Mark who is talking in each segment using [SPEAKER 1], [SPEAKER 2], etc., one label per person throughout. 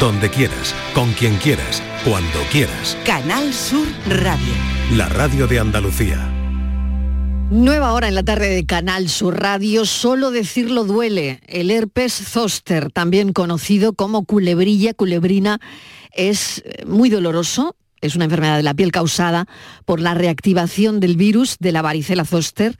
[SPEAKER 1] donde quieras, con quien quieras, cuando quieras.
[SPEAKER 2] Canal Sur Radio.
[SPEAKER 1] La radio de Andalucía.
[SPEAKER 3] Nueva hora en la tarde de Canal Sur Radio, solo decirlo duele. El herpes zoster, también conocido como culebrilla, culebrina, es muy doloroso. Es una enfermedad de la piel causada por la reactivación del virus de la varicela zoster.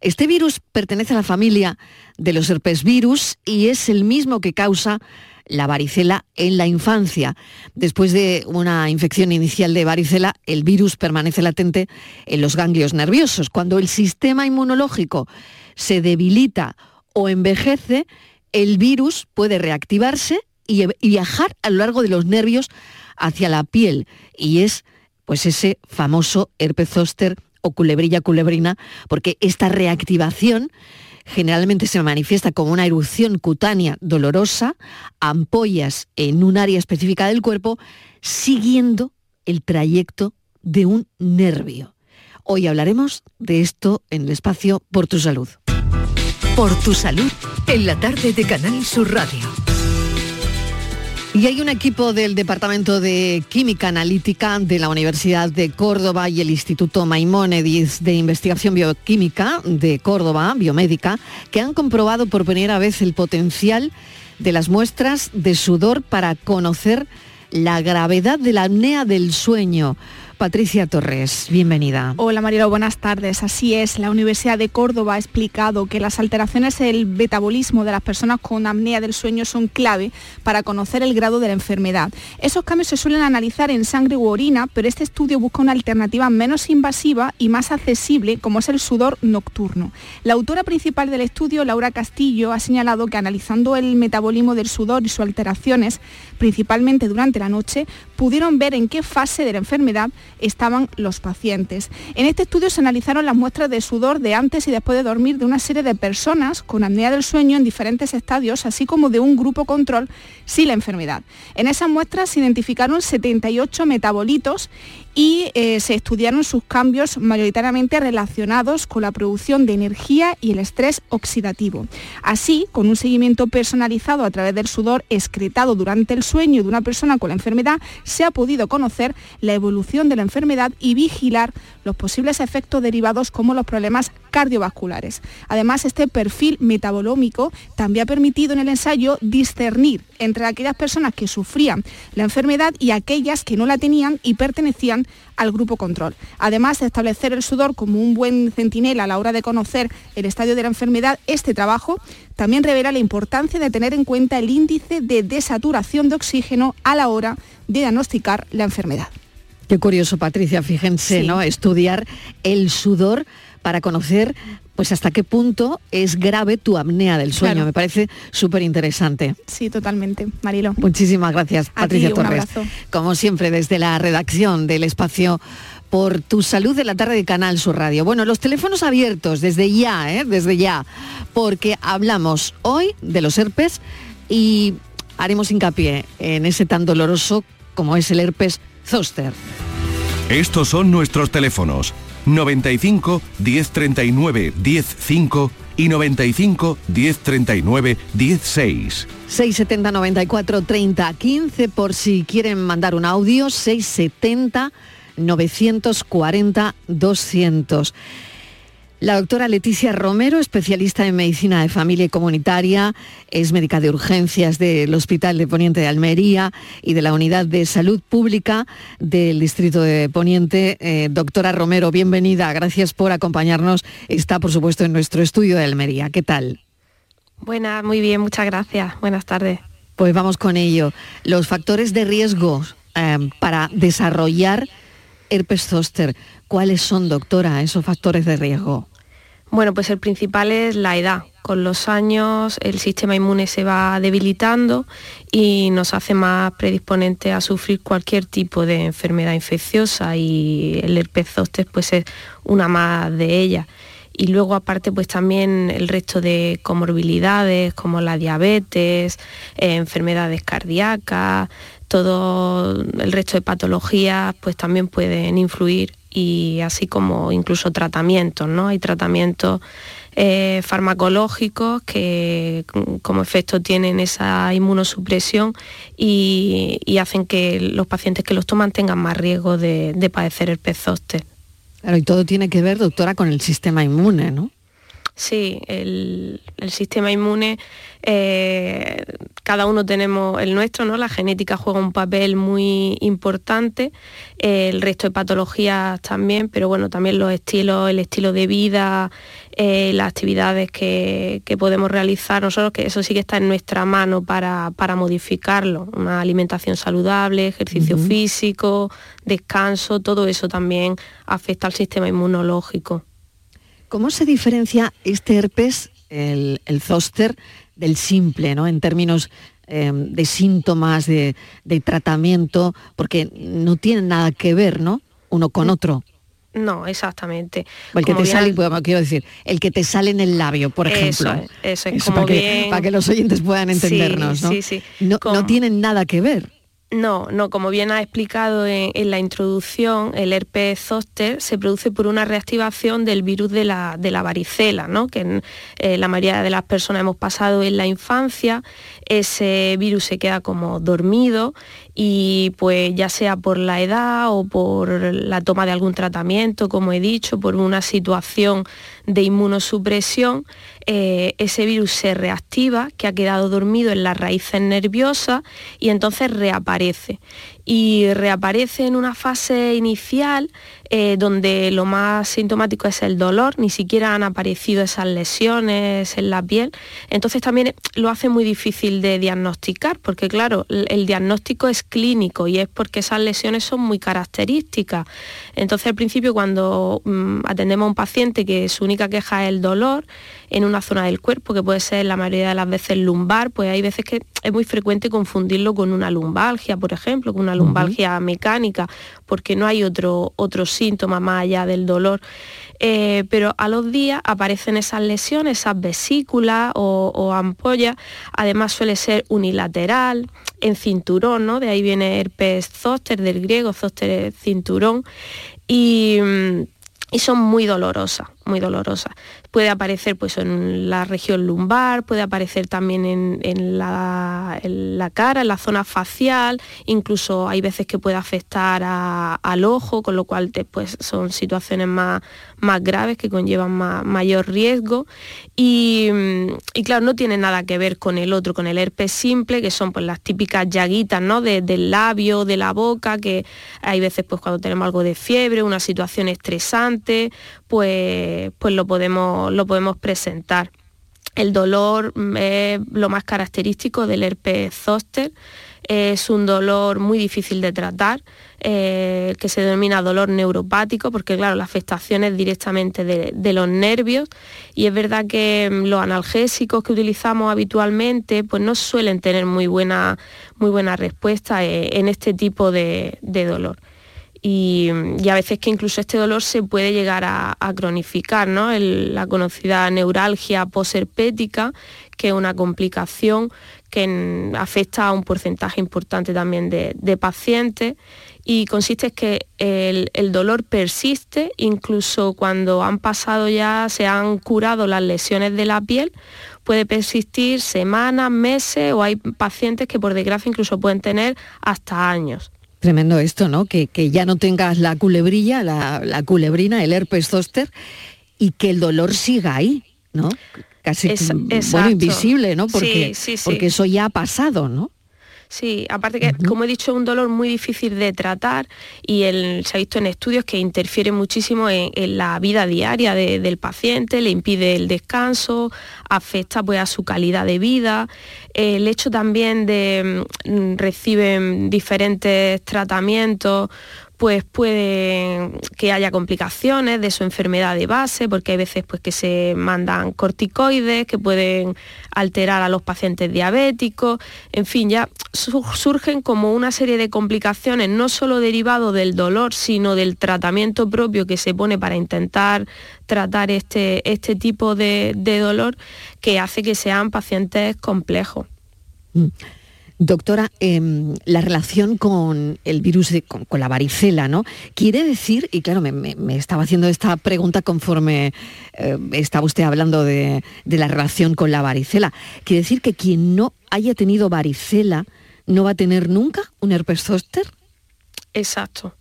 [SPEAKER 3] Este virus pertenece a la familia de los herpesvirus y es el mismo que causa la varicela en la infancia. Después de una infección inicial de varicela, el virus permanece latente en los ganglios nerviosos. Cuando el sistema inmunológico se debilita o envejece, el virus puede reactivarse y viajar a lo largo de los nervios hacia la piel y es pues ese famoso herpes zóster o culebrilla culebrina porque esta reactivación generalmente se manifiesta como una erupción cutánea dolorosa, ampollas en un área específica del cuerpo, siguiendo el trayecto de un nervio. Hoy hablaremos de esto en el espacio Por tu Salud.
[SPEAKER 2] Por tu Salud, en la tarde de Canal Sur Radio.
[SPEAKER 3] Y hay un equipo del Departamento de Química Analítica de la Universidad de Córdoba y el Instituto Maimónides de Investigación Bioquímica de Córdoba, biomédica, que han comprobado por primera vez el potencial de las muestras de sudor para conocer la gravedad de la apnea del sueño. Patricia Torres, bienvenida.
[SPEAKER 4] Hola Marielo, buenas tardes. Así es, la Universidad de Córdoba ha explicado que las alteraciones en el metabolismo de las personas con apnea del sueño son clave para conocer el grado de la enfermedad. Esos cambios se suelen analizar en sangre u orina, pero este estudio busca una alternativa menos invasiva y más accesible, como es el sudor nocturno. La autora principal del estudio, Laura Castillo, ha señalado que analizando el metabolismo del sudor y sus alteraciones, principalmente durante la noche, pudieron ver en qué fase de la enfermedad estaban los pacientes. En este estudio se analizaron las muestras de sudor de antes y después de dormir de una serie de personas con apnea del sueño en diferentes estadios, así como de un grupo control sin la enfermedad. En esas muestras se identificaron 78 metabolitos y eh, se estudiaron sus cambios mayoritariamente relacionados con la producción de energía y el estrés oxidativo. Así, con un seguimiento personalizado a través del sudor excretado durante el sueño de una persona con la enfermedad, se ha podido conocer la evolución de la enfermedad y vigilar los posibles efectos derivados como los problemas cardiovasculares. Además, este perfil metabolómico también ha permitido en el ensayo discernir entre aquellas personas que sufrían la enfermedad y aquellas que no la tenían y pertenecían al grupo control. Además de establecer el sudor como un buen centinela a la hora de conocer el estadio de la enfermedad, este trabajo también revela la importancia de tener en cuenta el índice de desaturación de oxígeno a la hora de diagnosticar la enfermedad.
[SPEAKER 3] Qué curioso, Patricia, fíjense, ¿no? Estudiar el sudor para conocer pues hasta qué punto es grave tu apnea del sueño. Me parece súper interesante.
[SPEAKER 4] Sí, totalmente, Marilo.
[SPEAKER 3] Muchísimas gracias, Patricia Torres. Como siempre, desde la redacción del espacio por tu salud de la tarde de Canal Sur Radio. Bueno, los teléfonos abiertos desde ya, ¿eh? desde ya, porque hablamos hoy de los herpes y haremos hincapié en ese tan doloroso como es el herpes zoster.
[SPEAKER 1] Estos son nuestros teléfonos 95 1039 105 y 95 1039 16.
[SPEAKER 3] 670 94 30 15 por si quieren mandar un audio 670 940 200. La doctora Leticia Romero, especialista en medicina de familia y comunitaria, es médica de urgencias del Hospital de Poniente de Almería y de la Unidad de Salud Pública del Distrito de Poniente. Eh, doctora Romero, bienvenida. Gracias por acompañarnos. Está, por supuesto, en nuestro estudio de Almería. ¿Qué tal?
[SPEAKER 5] Buenas, muy bien, muchas gracias. Buenas tardes.
[SPEAKER 3] Pues vamos con ello. Los factores de riesgo eh, para desarrollar herpes zóster. ¿Cuáles son, doctora, esos factores de riesgo?
[SPEAKER 5] Bueno, pues el principal es la edad. Con los años el sistema inmune se va debilitando y nos hace más predisponentes a sufrir cualquier tipo de enfermedad infecciosa y el herpes zóster pues es una más de ellas. Y luego aparte pues también el resto de comorbilidades como la diabetes, eh, enfermedades cardíacas, todo el resto de patologías pues también pueden influir y así como incluso tratamientos, ¿no? Hay tratamientos eh, farmacológicos que como efecto tienen esa inmunosupresión y, hacen que los pacientes que los toman tengan más riesgo de, padecer el zóster.
[SPEAKER 3] Claro, y todo tiene que ver, doctora, con el sistema inmune, ¿no?
[SPEAKER 5] Sí, el, sistema inmune, eh, cada uno tenemos el nuestro, ¿no? La genética juega un papel muy importante, el resto de patologías también, pero bueno, también los estilos, el estilo de vida, eh, las actividades que, podemos realizar nosotros, que eso sí que está en nuestra mano para, modificarlo. Una alimentación saludable, ejercicio físico, descanso, todo eso también afecta al sistema inmunológico.
[SPEAKER 3] ¿Cómo se diferencia este herpes, el, zóster, del simple, ¿no? en términos em, de síntomas, de, tratamiento, porque no tienen nada que ver, ¿no? Uno con otro.
[SPEAKER 5] No, exactamente.
[SPEAKER 3] el que te sale, quiero decir, el que te sale en el labio, por ejemplo.
[SPEAKER 5] Eso es, como
[SPEAKER 3] para,
[SPEAKER 5] bien...
[SPEAKER 3] que, para, que, los oyentes puedan entendernos, ¿no?
[SPEAKER 5] Sí, sí.
[SPEAKER 3] No, no tienen nada que ver.
[SPEAKER 5] No, no, como bien ha explicado en, la introducción, el herpes zóster se produce por una reactivación del virus de la, varicela, ¿no? que eh, la mayoría de las personas hemos pasado en la infancia, ese virus se queda como dormido y pues ya sea por la edad o por la toma de algún tratamiento, como he dicho, por una situación de inmunosupresión, eh, ese virus se reactiva, que ha quedado dormido en las raíces nerviosas y entonces reaparece y reaparece en una fase inicial eh, donde lo más sintomático es el dolor, ni siquiera han aparecido esas lesiones en la piel. Entonces también lo hace muy difícil de diagnosticar, porque claro, el diagnóstico es clínico y es porque esas lesiones son muy características. Entonces al principio cuando mm, atendemos a un paciente que su única queja es el dolor, en una zona del cuerpo, que puede ser la mayoría de las veces lumbar, pues hay veces que es muy frecuente confundirlo con una lumbalgia, por ejemplo, con una lumbalgia mecánica, porque no hay otro, otro síntoma más allá del dolor. Eh, pero a los días aparecen esas lesiones, esas vesículas o, ampollas, además suele ser unilateral, en cinturón, ¿no? De ahí viene herpes zóster, del griego, zóster cinturón, y, y son muy dolorosas, muy dolorosas puede aparecer pues, en la región lumbar, puede aparecer también en, la, cara, en la zona facial, incluso hay veces que puede afectar al ojo, con lo cual pues, son situaciones más, más graves que conllevan mayor riesgo. Y, claro, no tiene nada que ver con el otro, con el herpes simple, que son pues, las típicas llaguitas ¿no? del labio, de la boca, que hay veces pues, cuando tenemos algo de fiebre, una situación estresante, pues, pues lo podemos lo podemos presentar. El dolor mm, es lo más característico del herpes zóster. Es un dolor muy difícil de tratar, eh, que se denomina dolor neuropático, porque claro, la afectación es directamente de, los nervios y es verdad que mm, los analgésicos que utilizamos habitualmente pues no suelen tener muy buena, muy buena respuesta eh, en este tipo de dolor y, a veces que incluso este dolor se puede llegar a, cronificar, ¿no? la conocida neuralgia posherpética, que es una complicación que afecta a un porcentaje importante también de, pacientes y consiste en que el, el, dolor persiste incluso cuando han pasado ya, se han curado las lesiones de la piel, puede persistir semanas, meses o hay pacientes que por desgracia incluso pueden tener hasta años.
[SPEAKER 3] Tremendo esto, ¿no? Que, ya no tengas la culebrilla, la, culebrina, el herpes zóster, y que el dolor siga ahí, ¿no? Casi bueno, invisible, ¿no? Porque, porque eso ya ha pasado, ¿no?
[SPEAKER 5] Sí, aparte que, como he dicho, es un dolor muy difícil de tratar y se ha visto en estudios que interfiere muchísimo en, la vida diaria del paciente, le impide el descanso, afecta pues, a su calidad de vida. El hecho también de mm, reciben diferentes tratamientos pues puede que haya complicaciones de su enfermedad de base, porque hay veces pues, que se mandan corticoides que pueden alterar a los pacientes diabéticos, en fin, ya surgen como una serie de complicaciones, no solo derivado del dolor, sino del tratamiento propio que se pone para intentar tratar este, este tipo de, dolor, que hace que sean pacientes complejos.
[SPEAKER 3] Mm. Doctora, em, la relación con el virus, con, la varicela, ¿no? Quiere decir, y claro, me, estaba haciendo esta pregunta conforme eh, estaba usted hablando de, la relación con la varicela, quiere decir que quien no haya tenido varicela no va a tener nunca un herpes zóster?
[SPEAKER 5] Exacto,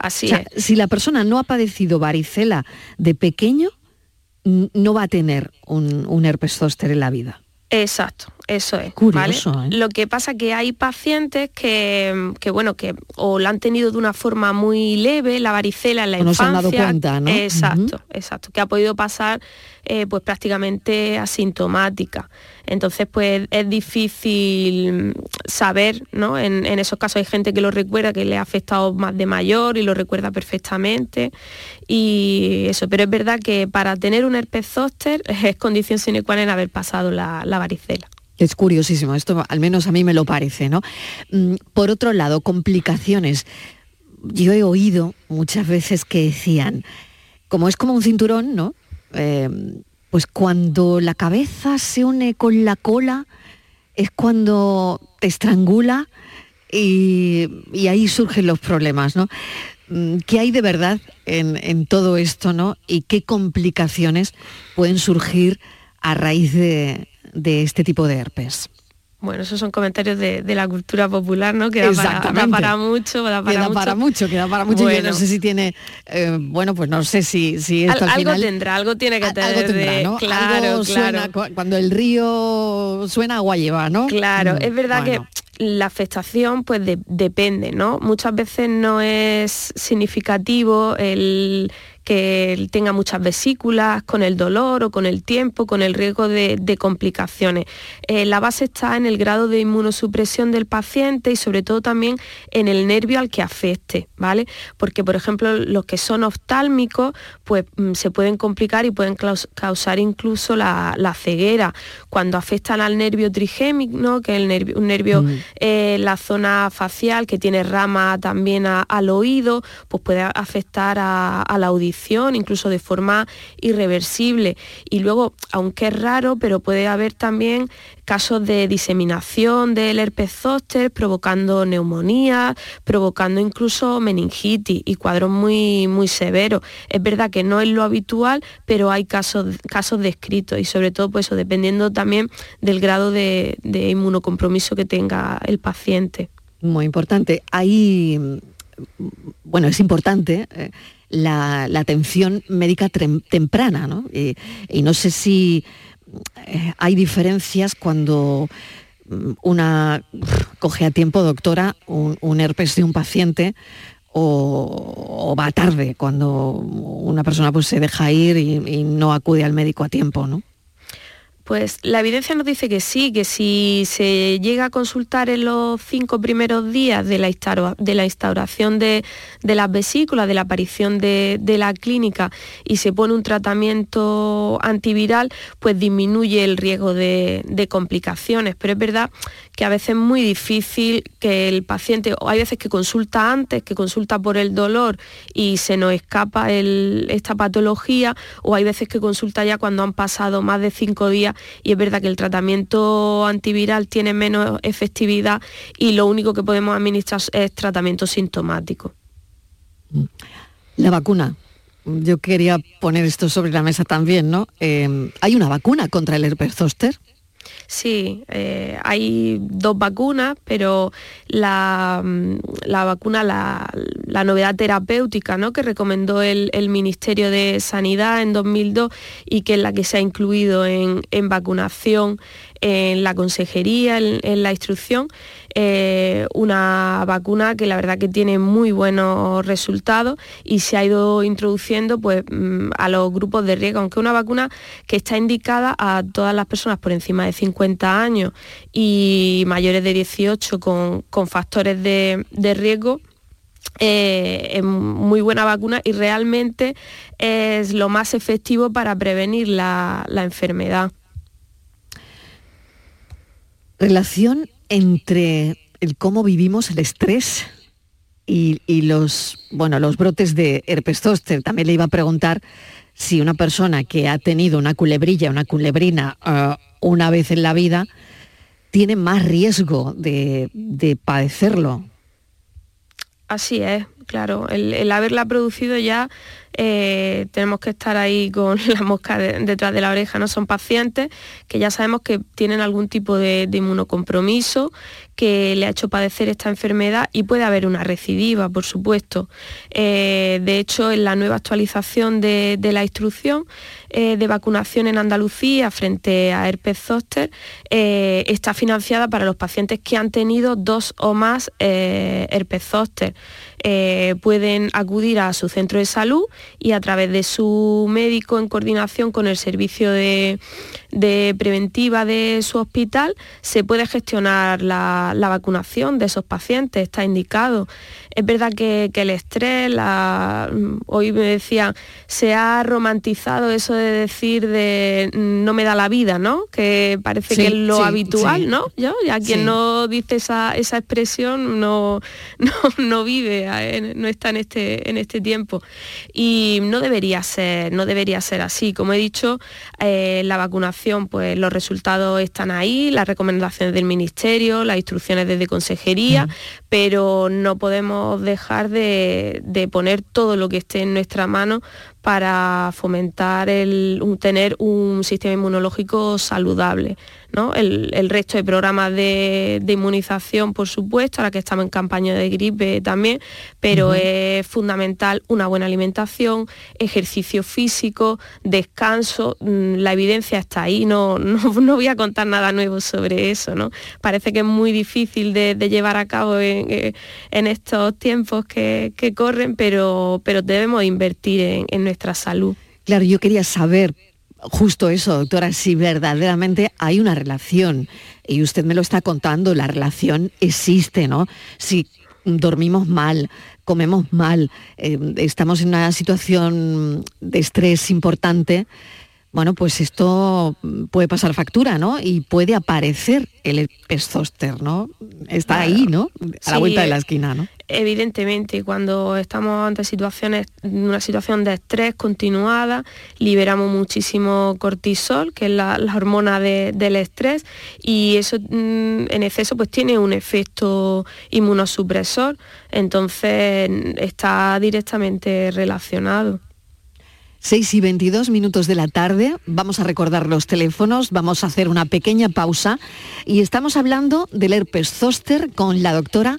[SPEAKER 5] así es.
[SPEAKER 3] Si la persona no ha padecido varicela de pequeño, no va a tener un, un herpes zóster en la vida.
[SPEAKER 5] Exacto, eso es.
[SPEAKER 3] Curioso, ¿eh?
[SPEAKER 5] Lo que pasa que hay pacientes que, bueno, que o la han tenido de una forma muy leve, la varicela en la infancia.
[SPEAKER 3] No se han dado cuenta, ¿no?
[SPEAKER 5] Exacto, exacto. Que ha podido pasar eh, pues prácticamente asintomática. Entonces, pues es difícil saber, ¿no? En, esos casos hay gente que lo recuerda, que le ha afectado más de mayor y lo recuerda perfectamente. Y eso, pero es verdad que para tener un herpes zóster es condición sine qua non haber pasado la, varicela.
[SPEAKER 3] Es curiosísimo, esto al menos a mí me lo parece, ¿no? Mm, por otro lado, complicaciones. Yo he oído muchas veces que decían, como es como un cinturón, ¿no? Eh, pues cuando la cabeza se une con la cola es cuando te estrangula y, ahí surgen los problemas, ¿no? Mm, ¿Qué hay de verdad en, todo esto, ¿no? Y qué complicaciones pueden surgir a raíz de este tipo de herpes?
[SPEAKER 5] Bueno, esos son comentarios de, la cultura popular, ¿no? Que da para, mucho,
[SPEAKER 3] da para, mucho. para mucho. Queda para mucho. Yo no sé si tiene, eh, bueno, pues no sé si, si esto al,
[SPEAKER 5] Algo tendrá, algo tiene que tener.
[SPEAKER 3] Algo tendrá, ¿no? Claro, claro. cuando el río suena, agua lleva, ¿no?
[SPEAKER 5] Claro, mm, es verdad que la afectación pues depende, ¿no? Muchas veces no es significativo el que tenga muchas vesículas, con el dolor o con el tiempo, con el riesgo de, complicaciones. Eh, la base está en el grado de inmunosupresión del paciente y sobre todo también en el nervio al que afecte, ¿vale? Porque, por ejemplo, los que son oftálmicos, pues mm, se pueden complicar y pueden causar incluso la, ceguera. Cuando afectan al nervio trigémico, que es el nervio, un nervio mm. eh, la zona facial que tiene rama también al oído, pues puede afectar a, a la audición incluso de forma irreversible. Y luego, aunque es raro, pero puede haber también casos de diseminación del herpes zóster, provocando neumonía, provocando incluso meningitis y cuadros muy, muy severos. Es verdad que no es lo habitual, pero hay casos, casos descritos y sobre todo pues dependiendo también del grado de, inmunocompromiso que tenga el paciente.
[SPEAKER 3] Muy importante. Ahí, bueno, es importante. Eh, la, atención médica temprana, ¿no? Y, no sé si eh, hay diferencias cuando mm, una coge a tiempo, doctora, un, herpes de un paciente o, va tarde cuando una persona pues, se deja ir y, y no acude al médico a tiempo, ¿no?
[SPEAKER 5] Pues la evidencia nos dice que sí, que si se llega a consultar en los cinco primeros días de la, instauración de, las vesículas, de la aparición de, la clínica y se pone un tratamiento antiviral, pues disminuye el riesgo de, de complicaciones. Pero es verdad que a veces es muy difícil que el paciente, o hay veces que consulta antes, que consulta por el dolor y se nos escapa esta patología, o hay veces que consulta ya cuando han pasado más de cinco días y es verdad que el tratamiento antiviral tiene menos efectividad y lo único que podemos administrar es tratamiento sintomático.
[SPEAKER 3] La vacuna. Yo quería poner esto sobre la mesa también, ¿no? Eh, ¿Hay una vacuna contra el herpes zóster?
[SPEAKER 5] Sí, eh, hay dos vacunas, pero la, mm, vacuna, la, novedad terapéutica ¿no? que recomendó el, Ministerio de Sanidad en 2002 y que es la que se ha incluido en, en vacunación en la consejería, en, la instrucción, eh, una vacuna que la verdad que tiene muy buenos resultados y se ha ido introduciendo pues, mm, a los grupos de riesgo, aunque una vacuna que está indicada a todas las personas por encima de 50 años y mayores de 18 con, factores de, riesgo. Eh, es muy buena vacuna y realmente es lo más efectivo para prevenir la enfermedad
[SPEAKER 3] relación entre el cómo vivimos el estrés y, los, bueno, los brotes de herpes zóster. También le iba a preguntar si una persona que ha tenido una culebrilla, una culebrina uh, una vez en la vida, tiene más riesgo de, padecerlo.
[SPEAKER 5] Así es, claro. el, haberla producido ya eh, tenemos que estar ahí con la mosca detrás de la oreja. ¿no? Son pacientes que ya sabemos que tienen algún tipo de, inmunocompromiso que le ha hecho padecer esta enfermedad y puede haber una recidiva, por supuesto. Eh, de hecho, en la nueva actualización de, la instrucción eh, de vacunación en Andalucía frente a herpes zóster está financiada para los pacientes que han tenido dos o más herpes zóster. pueden acudir a su centro de salud y a través de su médico en coordinación con el servicio de, preventiva de su hospital se puede gestionar la, vacunación de esos pacientes, está indicado. Es verdad que, el estrés, hoy me decía, se ha romantizado eso de decir de no me da la vida, ¿no? Que parece que es lo habitual, ¿no? Yo, ya quien no dice esa, expresión no, no, vive, eh, no está en este, en este tiempo. Y no debería ser, no debería ser así. Como he dicho, eh, la vacunación, pues los resultados están ahí, las recomendaciones del Ministerio, las instrucciones desde Consejería, pero no podemos dejar de, poner todo lo que esté en nuestra mano para fomentar el, tener un sistema inmunológico saludable. El, resto de programas de, inmunización, por supuesto, ahora que estamos en campaña de gripe también, pero es fundamental una buena alimentación, ejercicio físico, descanso, mm, la evidencia está ahí, no, no, voy a contar nada nuevo sobre eso, ¿no? Parece que es muy difícil de, llevar a cabo en, eh, estos tiempos que, corren, pero, pero debemos invertir en, en nuestra salud.
[SPEAKER 3] Claro, yo quería saber justo eso, doctora, si verdaderamente hay una relación, y usted me lo está contando, la relación existe, ¿no? Si dormimos mal, comemos mal, eh, estamos en una situación de estrés importante, bueno, pues esto puede pasar factura, ¿no? Y puede aparecer el herpes ¿no? Está ahí, ¿no? A la vuelta de la esquina, ¿no?
[SPEAKER 5] Evidentemente, cuando estamos ante situaciones, una situación de estrés continuada, liberamos muchísimo cortisol, que es la, hormona del estrés, y eso mm, en exceso pues tiene un efecto inmunosupresor, entonces está directamente relacionado.
[SPEAKER 3] 6 y 22 minutos de la tarde, vamos a recordar los teléfonos, vamos a hacer una pequeña pausa y estamos hablando del herpes zóster con la doctora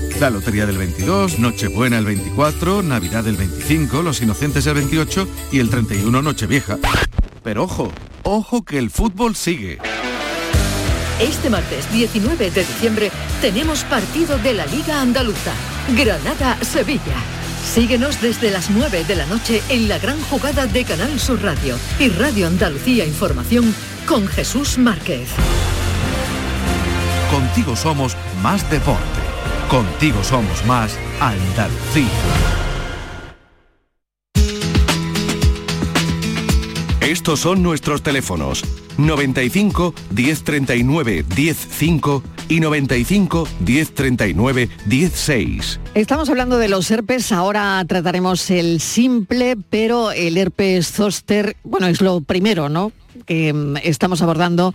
[SPEAKER 6] La Lotería del 22, Nochebuena el 24, Navidad el 25, Los Inocentes el 28 y el 31 Nochevieja. Pero ojo, ojo que el fútbol sigue.
[SPEAKER 2] Este martes 19 de diciembre tenemos partido de la Liga Andaluza, Granada-Sevilla. Síguenos desde las 9 de la noche en la gran jugada de Canal Sur Radio y Radio Andalucía Información con Jesús Márquez.
[SPEAKER 6] Contigo somos más deporte. Contigo somos más Andalucía.
[SPEAKER 1] Estos son nuestros teléfonos 95 1039 105 y 95 1039 16.
[SPEAKER 3] Estamos hablando de los herpes, ahora trataremos el simple, pero el herpes zóster, bueno, es lo primero, ¿no? que mm, estamos abordando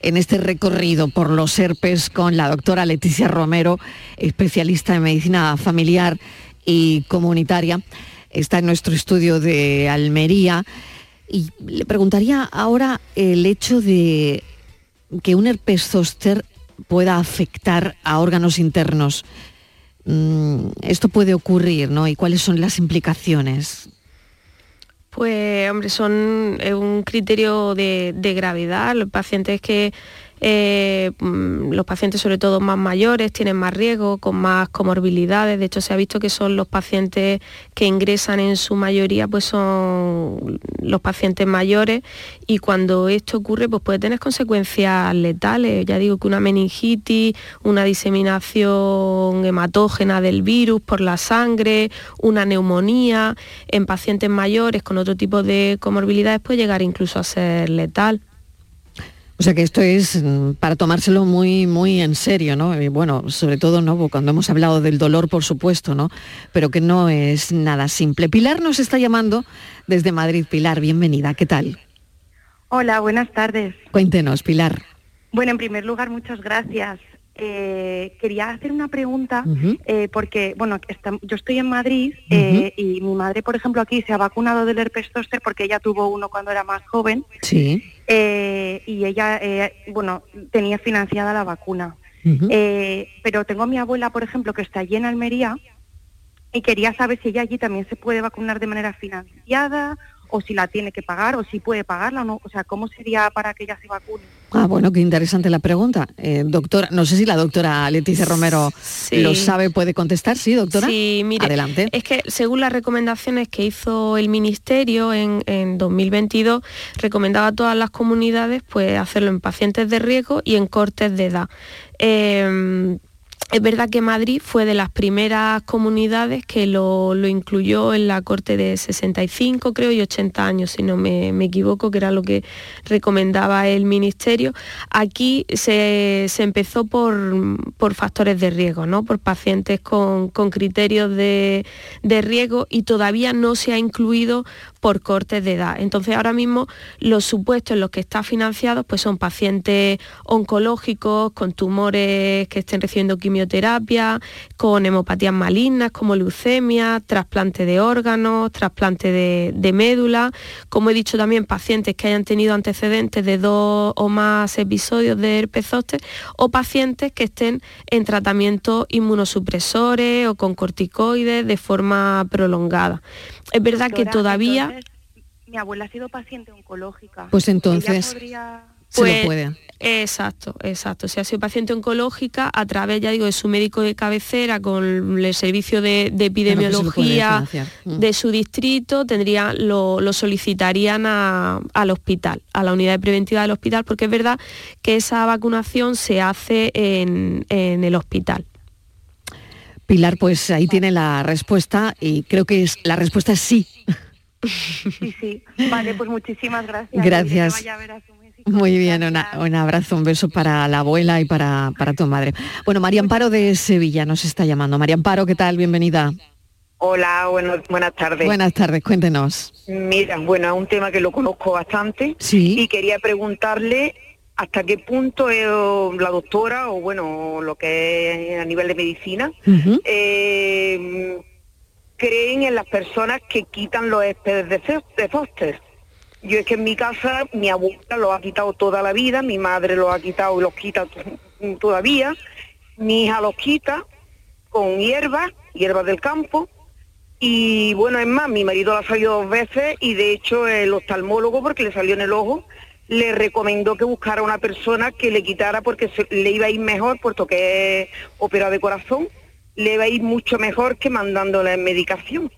[SPEAKER 3] en este recorrido por los herpes con la doctora Leticia Romero, especialista en medicina familiar y comunitaria. Está en nuestro estudio de Almería. Y le preguntaría ahora el hecho de que un herpes zóster pueda afectar a órganos internos. Mm, esto puede ocurrir, ¿no? ¿Y cuáles son las implicaciones?
[SPEAKER 5] Pues, hombre, son un criterio de, gravedad. Los pacientes que eh, mm, los pacientes sobre todo más mayores tienen más riesgo, con más comorbilidades, de hecho se ha visto que son los pacientes que ingresan en su mayoría, pues son los pacientes mayores. Y cuando esto ocurre pues puede tener consecuencias letales, ya digo que una meningitis, una diseminación hematógena del virus por la sangre, una neumonía, en pacientes mayores con otro tipo de comorbilidades puede llegar incluso a ser letal.
[SPEAKER 3] O sea que esto es mm, para tomárselo muy, muy en serio, ¿no? Y bueno, sobre todo, ¿no? Cuando hemos hablado del dolor, por supuesto, ¿no? Pero que no es nada simple. Pilar nos está llamando desde Madrid. Pilar, bienvenida. ¿Qué tal?
[SPEAKER 7] Hola, buenas tardes.
[SPEAKER 3] Cuéntenos, Pilar.
[SPEAKER 7] Bueno, en primer lugar, muchas gracias. Eh, quería hacer una pregunta eh, porque, bueno, yo estoy en Madrid eh, y mi madre, por ejemplo, aquí se ha vacunado del herpes zóster porque ella tuvo uno cuando era más joven.
[SPEAKER 3] Sí.
[SPEAKER 7] y ella, bueno, tenía financiada la vacuna. pero tengo a mi abuela, por ejemplo, que está allí en Almería y quería saber si ella allí también se puede vacunar de manera financiada o si la tiene que pagar o si puede pagarla o no. O sea, ¿cómo sería para que ella se vacune?
[SPEAKER 3] Ah, bueno, qué interesante la pregunta. Eh, doctora, no sé si la doctora Leticia Romero lo sabe, puede contestar, ¿sí, doctora?
[SPEAKER 5] Sí, mire,
[SPEAKER 3] Adelante.
[SPEAKER 5] es que según las recomendaciones que hizo el Ministerio en, 2022, recomendaba a todas las comunidades pues hacerlo en pacientes de riesgo y en cortes de edad. Eh, es verdad que Madrid fue de las primeras comunidades que lo, incluyó en la corte de 65, creo, y 80 años, si no me, equivoco, que era lo que recomendaba el Ministerio. Aquí se, empezó por, por, factores de riesgo, ¿no? por pacientes con, criterios de, de riesgo y todavía no se ha incluido por cortes de edad. Entonces ahora mismo los supuestos en los que está financiado pues son pacientes oncológicos con tumores que estén recibiendo quimioterapia, con hemopatías malignas como leucemia, trasplante de órganos, trasplante de, médula, como he dicho también pacientes que hayan tenido antecedentes de dos o más episodios de herpes o pacientes que estén en tratamiento inmunosupresores o con corticoides de forma prolongada. Es verdad que todavía...
[SPEAKER 7] mi abuela ha sido paciente oncológica.
[SPEAKER 3] Pues entonces... Se lo pues, puede.
[SPEAKER 5] Exacto, exacto. Si ha sido paciente oncológica, a través, ya digo, de su médico de cabecera, con el servicio de, epidemiología mm. de su distrito, tendría, lo, solicitarían al hospital, a la unidad de preventiva del hospital, porque es verdad que esa vacunación se hace en el hospital.
[SPEAKER 3] Pilar, pues ahí tiene la respuesta y creo que es, la respuesta es sí.
[SPEAKER 7] Sí, sí. Vale, pues muchísimas gracias.
[SPEAKER 3] Gracias. Muy bien, un abrazo, un beso para la abuela y para, para tu madre. Bueno, María Amparo de Sevilla nos está llamando. María Amparo, ¿qué tal? Bienvenida.
[SPEAKER 8] Hola, bueno, buenas tardes.
[SPEAKER 3] Buenas tardes, cuéntenos.
[SPEAKER 8] Mira, bueno, es un tema que lo conozco bastante
[SPEAKER 3] ¿Sí?
[SPEAKER 8] y quería preguntarle hasta qué punto la doctora, o bueno, lo que es a nivel de medicina, eh, creen en las personas que quitan los especies de, Foster. Yo es que en mi casa mi abuela lo ha quitado toda la vida, mi madre lo ha quitado y los quita todavía, mi hija los quita con hierbas, hierbas del campo, y bueno, es más, mi marido lo ha salido dos veces y de hecho el oftalmólogo, porque le salió en el ojo, le recomendó que buscara una persona que le quitara porque le iba a ir mejor, puesto que es ópera de corazón, le iba a ir mucho mejor que mandándole medicación.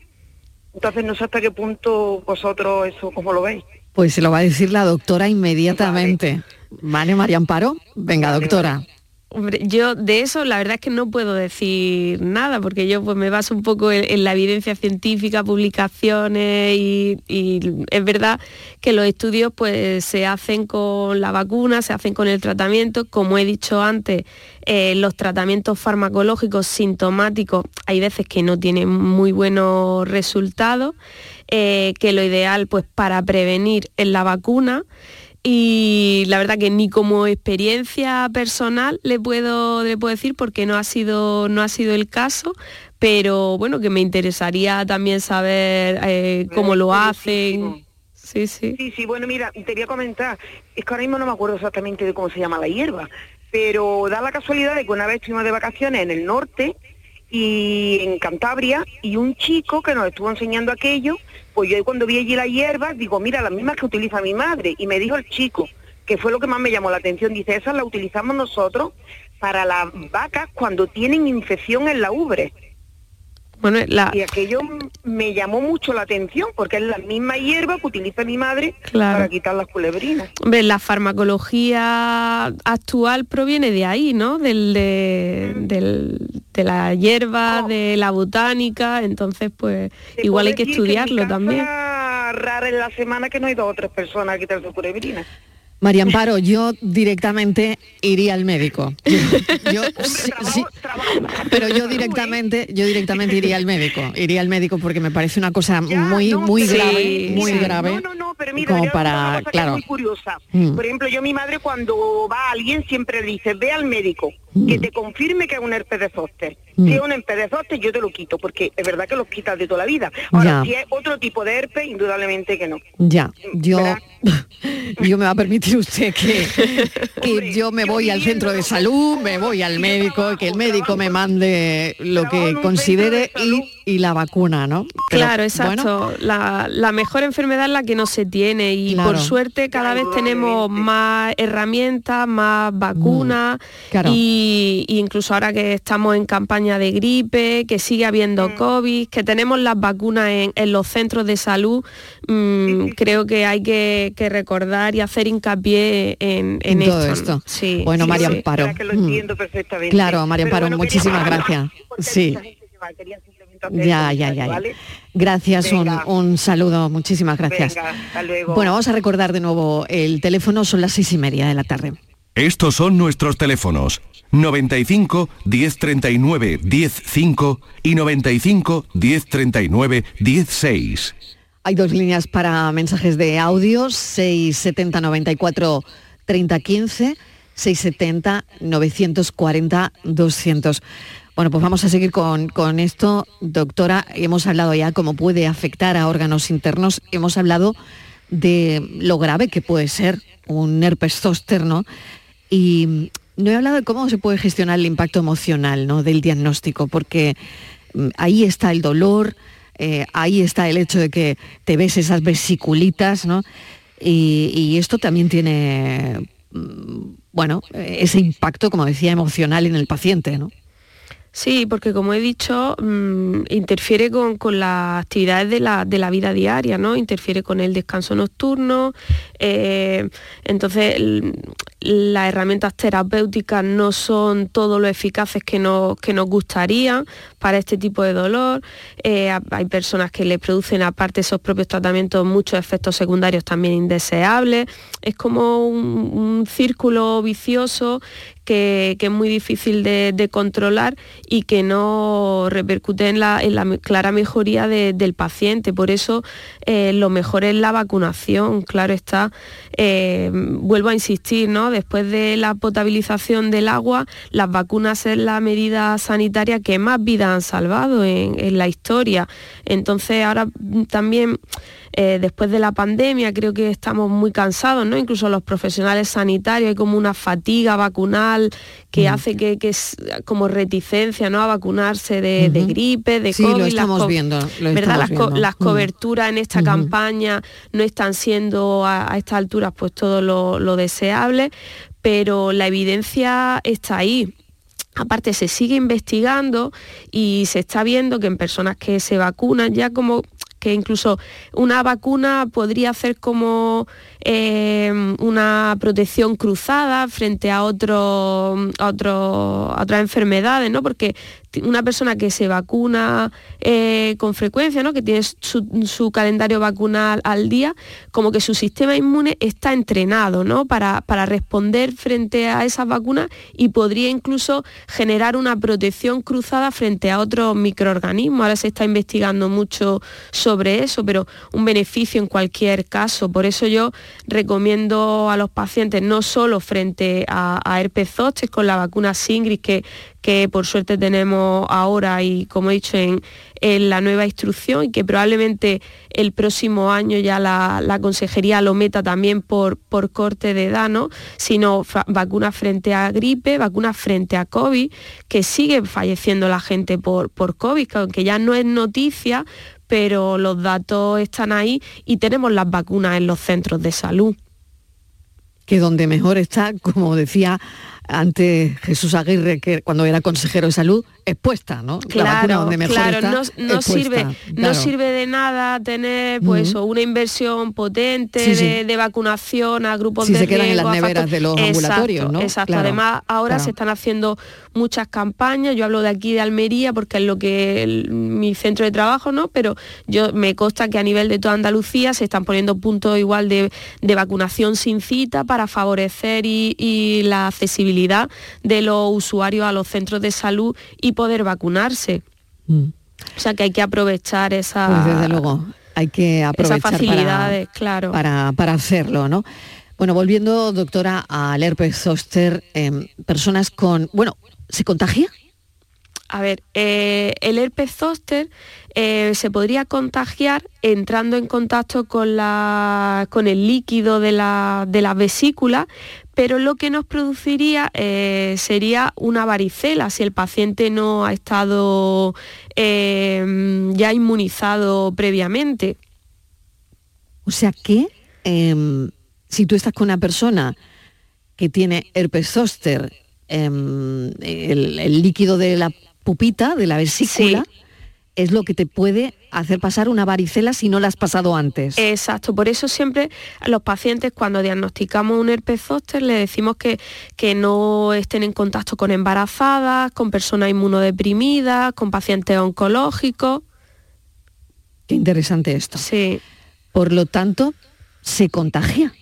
[SPEAKER 8] Entonces no sé hasta qué punto vosotros eso, ¿cómo lo veis?
[SPEAKER 3] Pues se lo va a decir la doctora inmediatamente. Vale, María Amparo. Venga, doctora.
[SPEAKER 5] Yo de eso la verdad es que no puedo decir nada, porque yo pues me baso un poco en, la evidencia científica, publicaciones y, es verdad que los estudios pues se hacen con la vacuna, se hacen con el tratamiento, como he dicho antes, eh, los tratamientos farmacológicos sintomáticos hay veces que no tienen muy buenos resultados, eh, que lo ideal pues para prevenir es la vacuna y la verdad que ni como experiencia personal le puedo, le puedo decir porque no ha, sido, no ha sido el caso, pero bueno, que me interesaría también saber eh, cómo lo hacen.
[SPEAKER 8] Sí, sí. Sí, sí, bueno, mira, te voy a comentar, es que ahora mismo no me acuerdo exactamente de cómo se llama la hierba, pero da la casualidad de que una vez estuvimos de vacaciones en el norte y en Cantabria y un chico que nos estuvo enseñando aquello pues yo cuando vi allí la hierba, digo, mira, las mismas que utiliza mi madre. Y me dijo el chico, que fue lo que más me llamó la atención. Dice, esa la utilizamos nosotros para las vacas cuando tienen infección en la ubre. Bueno, Y aquello me llamó mucho la atención porque es la misma hierba que utiliza mi madre para quitar las culebrinas.
[SPEAKER 5] Hombre, la farmacología actual proviene de ahí, ¿no? Del, de, mm. la hierba, oh. de la botánica, entonces pues igual hay que estudiarlo también.
[SPEAKER 8] rara en la semana que no hay dos o tres personas a quitar su culebrina.
[SPEAKER 3] María Amparo, yo directamente iría al médico. pero yo directamente, yo directamente iría al médico, iría al médico porque me parece una cosa muy, muy grave, muy grave.
[SPEAKER 8] No, no, no, pero mira, como para, claro. muy curiosa. Mm. Por ejemplo, yo mi madre cuando va a alguien siempre dice, ve al médico, que mm. te confirme que es un herpes de zóster. Si es un zóster, yo te lo quito, porque es verdad que los quitas de toda la vida. Ahora, si es otro tipo de herpes, indudablemente que no.
[SPEAKER 3] Ya, yo, yo me va a permitir usted que, que yo me voy al centro de salud, me voy al médico, que el médico me mande lo que considere y, y, la vacuna, ¿no?
[SPEAKER 5] claro, exacto. La, la, mejor enfermedad es la que no se tiene y por suerte cada vez tenemos más herramientas, más vacunas mm, y, incluso ahora que estamos en campaña de gripe, que sigue habiendo mm. COVID, que tenemos las vacunas en, los centros de salud, mm, creo que hay que, recordar y hacer hincapié en,
[SPEAKER 3] esto. Sí, bueno, María Amparo. Claro, María Amparo, muchísimas gracias. Sí. Ya, ya, ya, Gracias, un, saludo, muchísimas gracias. Bueno, vamos a recordar de nuevo el teléfono, son las seis y media de la tarde.
[SPEAKER 1] Estos son nuestros teléfonos. 95 1039 105 y 95 1039 16.
[SPEAKER 3] Hay dos líneas para mensajes de audio, 670 94 3015, 670 940 200. Bueno, pues vamos a seguir con, con, esto. Doctora, hemos hablado ya cómo puede afectar a órganos internos, hemos hablado de lo grave que puede ser un herpes zóster, ¿no? Y no he hablado de cómo se puede gestionar el impacto emocional ¿no? del diagnóstico, porque mm, ahí está el dolor, eh, ahí está el hecho de que te ves esas vesiculitas, ¿no? Y, esto también tiene, mm, bueno, ese impacto, como decía, emocional en el paciente, ¿no?
[SPEAKER 5] Sí, porque como he dicho, mm, interfiere con, las actividades de la, vida diaria, ¿no? Interfiere con el descanso nocturno. Eh, entonces, las herramientas terapéuticas no son todo lo eficaces que nos, que nos gustaría para este tipo de dolor. Eh, hay personas que le producen, aparte de esos propios tratamientos, muchos efectos secundarios también indeseables. Es como un círculo vicioso que, es muy difícil de, controlar y que no repercute en la, clara mejoría del paciente. Por eso eh, lo mejor es la vacunación, claro está. Eh, vuelvo a insistir, ¿no? Después de la potabilización del agua, las vacunas es la medida sanitaria que más vidas han salvado en, en la historia. Entonces ahora también eh, después de la pandemia creo que estamos muy cansados, ¿no? Incluso los profesionales sanitarios hay como una fatiga vacunal que hace que, es como reticencia, ¿no? A vacunarse de, gripe, de COVID.
[SPEAKER 3] Lo estamos viendo,
[SPEAKER 5] ¿verdad? las, coberturas en esta campaña no están siendo a, estas alturas pues todo lo, lo deseable, pero la evidencia está ahí. Aparte se sigue investigando y se está viendo que en personas que se vacunan ya como que incluso una vacuna podría hacer como eh, una protección cruzada frente a, otro, a, otras enfermedades, ¿no? Porque una persona que se vacuna eh, con frecuencia, ¿no? que tiene su, calendario vacunal al día, como que su sistema inmune está entrenado ¿no? para, para responder frente a esas vacunas y podría incluso generar una protección cruzada frente a otros microorganismos. Ahora se está investigando mucho sobre eso, pero un beneficio en cualquier caso. Por eso yo recomiendo a los pacientes no solo frente a, herpes zóster con la vacuna Singris que, que por suerte tenemos ahora y como he dicho en, la nueva instrucción y que probablemente el próximo año ya la, consejería lo meta también por, por corte de edad, sino vacunas frente a gripe, vacunas frente a COVID, que sigue falleciendo la gente por, por COVID, que aunque ya no es noticia, pero los datos están ahí y tenemos las vacunas en los centros de salud.
[SPEAKER 3] que donde mejor está, como decía ante Jesús Aguirre, que cuando era consejero de salud, expuesta, ¿no?
[SPEAKER 5] Claro, donde mejor claro, no, sirve, no sirve de nada tener pues una inversión potente de, vacunación a grupos
[SPEAKER 3] si
[SPEAKER 5] de
[SPEAKER 3] se quedan en las neveras de los ambulatorios, ¿no?
[SPEAKER 5] Exacto. Además, ahora se están haciendo muchas campañas. Yo hablo de aquí de Almería porque es lo que mi centro de trabajo, ¿no? Pero yo me consta que a nivel de toda Andalucía se están poniendo puntos igual de, vacunación sin cita para favorecer y la accesibilidad de los usuarios a los centros de salud y poder vacunarse. Mm. O sea que hay que aprovechar esa...
[SPEAKER 3] Pues desde luego, hay que aprovechar
[SPEAKER 5] esas facilidades,
[SPEAKER 3] para,
[SPEAKER 5] claro.
[SPEAKER 3] Para, hacerlo, ¿no? Bueno, volviendo, doctora, al herpes zóster, em, personas con... Bueno, ¿se contagia?
[SPEAKER 5] A ver, eh, el herpes zóster eh, se podría contagiar entrando en contacto con, la, con el líquido de la, de vesícula, pero lo que nos produciría eh, sería una varicela si el paciente no ha estado ya inmunizado previamente.
[SPEAKER 3] O sea que em, si tú estás con una persona que tiene herpes zóster, em, el, líquido de la pupita, de la vesícula, es lo que te puede hacer pasar una varicela si no la has pasado antes.
[SPEAKER 5] Exacto, por eso siempre a los pacientes cuando diagnosticamos un herpes zóster le decimos que, que no estén en contacto con embarazadas, con personas inmunodeprimidas, con pacientes oncológicos.
[SPEAKER 3] Qué interesante esto.
[SPEAKER 5] Sí.
[SPEAKER 3] Por lo tanto, se contagia.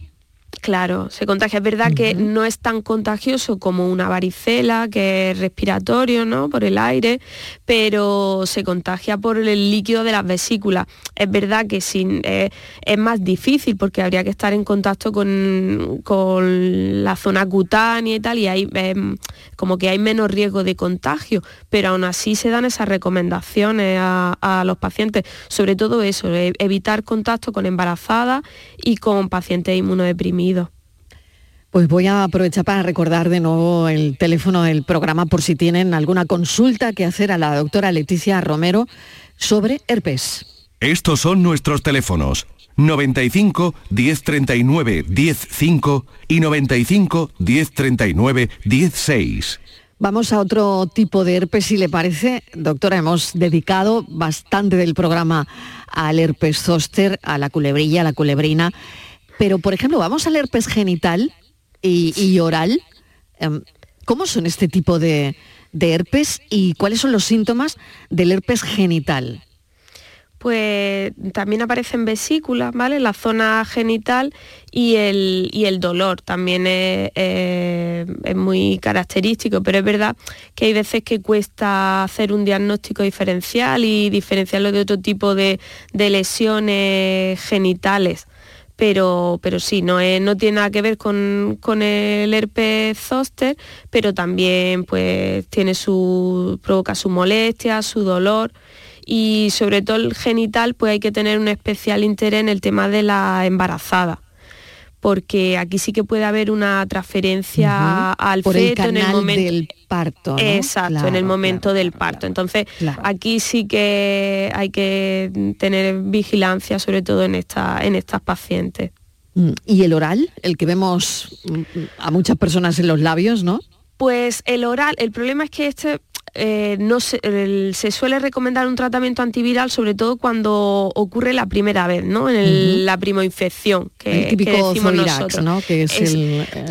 [SPEAKER 5] Claro, se contagia. Es verdad que no es tan contagioso como una varicela, que es respiratorio, ¿no? Por el aire, pero se contagia por el líquido de las vesículas. Es verdad que sin, eh, es más difícil porque habría que estar en contacto con, la zona cutánea y tal, y hay em, como que hay menos riesgo de contagio, pero aún así se dan esas recomendaciones a, a los pacientes, sobre todo eso, e, evitar contacto con embarazadas y con pacientes inmunodeprimidos
[SPEAKER 3] pues voy a aprovechar para recordar de nuevo el teléfono del programa por si tienen alguna consulta que hacer a la doctora Leticia Romero sobre herpes.
[SPEAKER 1] Estos son nuestros teléfonos 95 1039 105 y 95 1039 16.
[SPEAKER 3] Vamos a otro tipo de herpes, si le parece. Doctora, hemos dedicado bastante del programa al herpes zóster, a la culebrilla, a la culebrina. Pero, por ejemplo, vamos al herpes genital y, oral. Em, ¿Cómo son este tipo de, herpes y cuáles son los síntomas del herpes genital?
[SPEAKER 5] pues también aparecen vesículas, ¿vale? La zona genital y el, el dolor también es, es, muy característico, pero es verdad que hay veces que cuesta hacer un diagnóstico diferencial y diferenciarlo de otro tipo de, de lesiones genitales pero, pero sí, no, no tiene nada que ver con, el herpes zóster, pero también pues, tiene su, provoca su molestia, su dolor y sobre todo el genital pues hay que tener un especial interés en el tema de la embarazada porque aquí sí que puede haber una transferencia al feto
[SPEAKER 3] en
[SPEAKER 5] el momento
[SPEAKER 3] del parto.
[SPEAKER 5] Exacto, en el momento del parto. Entonces, aquí sí que hay que tener vigilancia, sobre todo en, esta, en estas pacientes.
[SPEAKER 3] Mm, ¿Y el oral? El que vemos mm, a muchas personas en los labios, ¿no?
[SPEAKER 5] Pues el oral, el problema es que este eh, no se, suele recomendar un tratamiento antiviral, sobre todo cuando ocurre la primera vez, ¿no? En la primoinfección, que,
[SPEAKER 3] el
[SPEAKER 5] decimos nosotros.
[SPEAKER 3] ¿no? Que es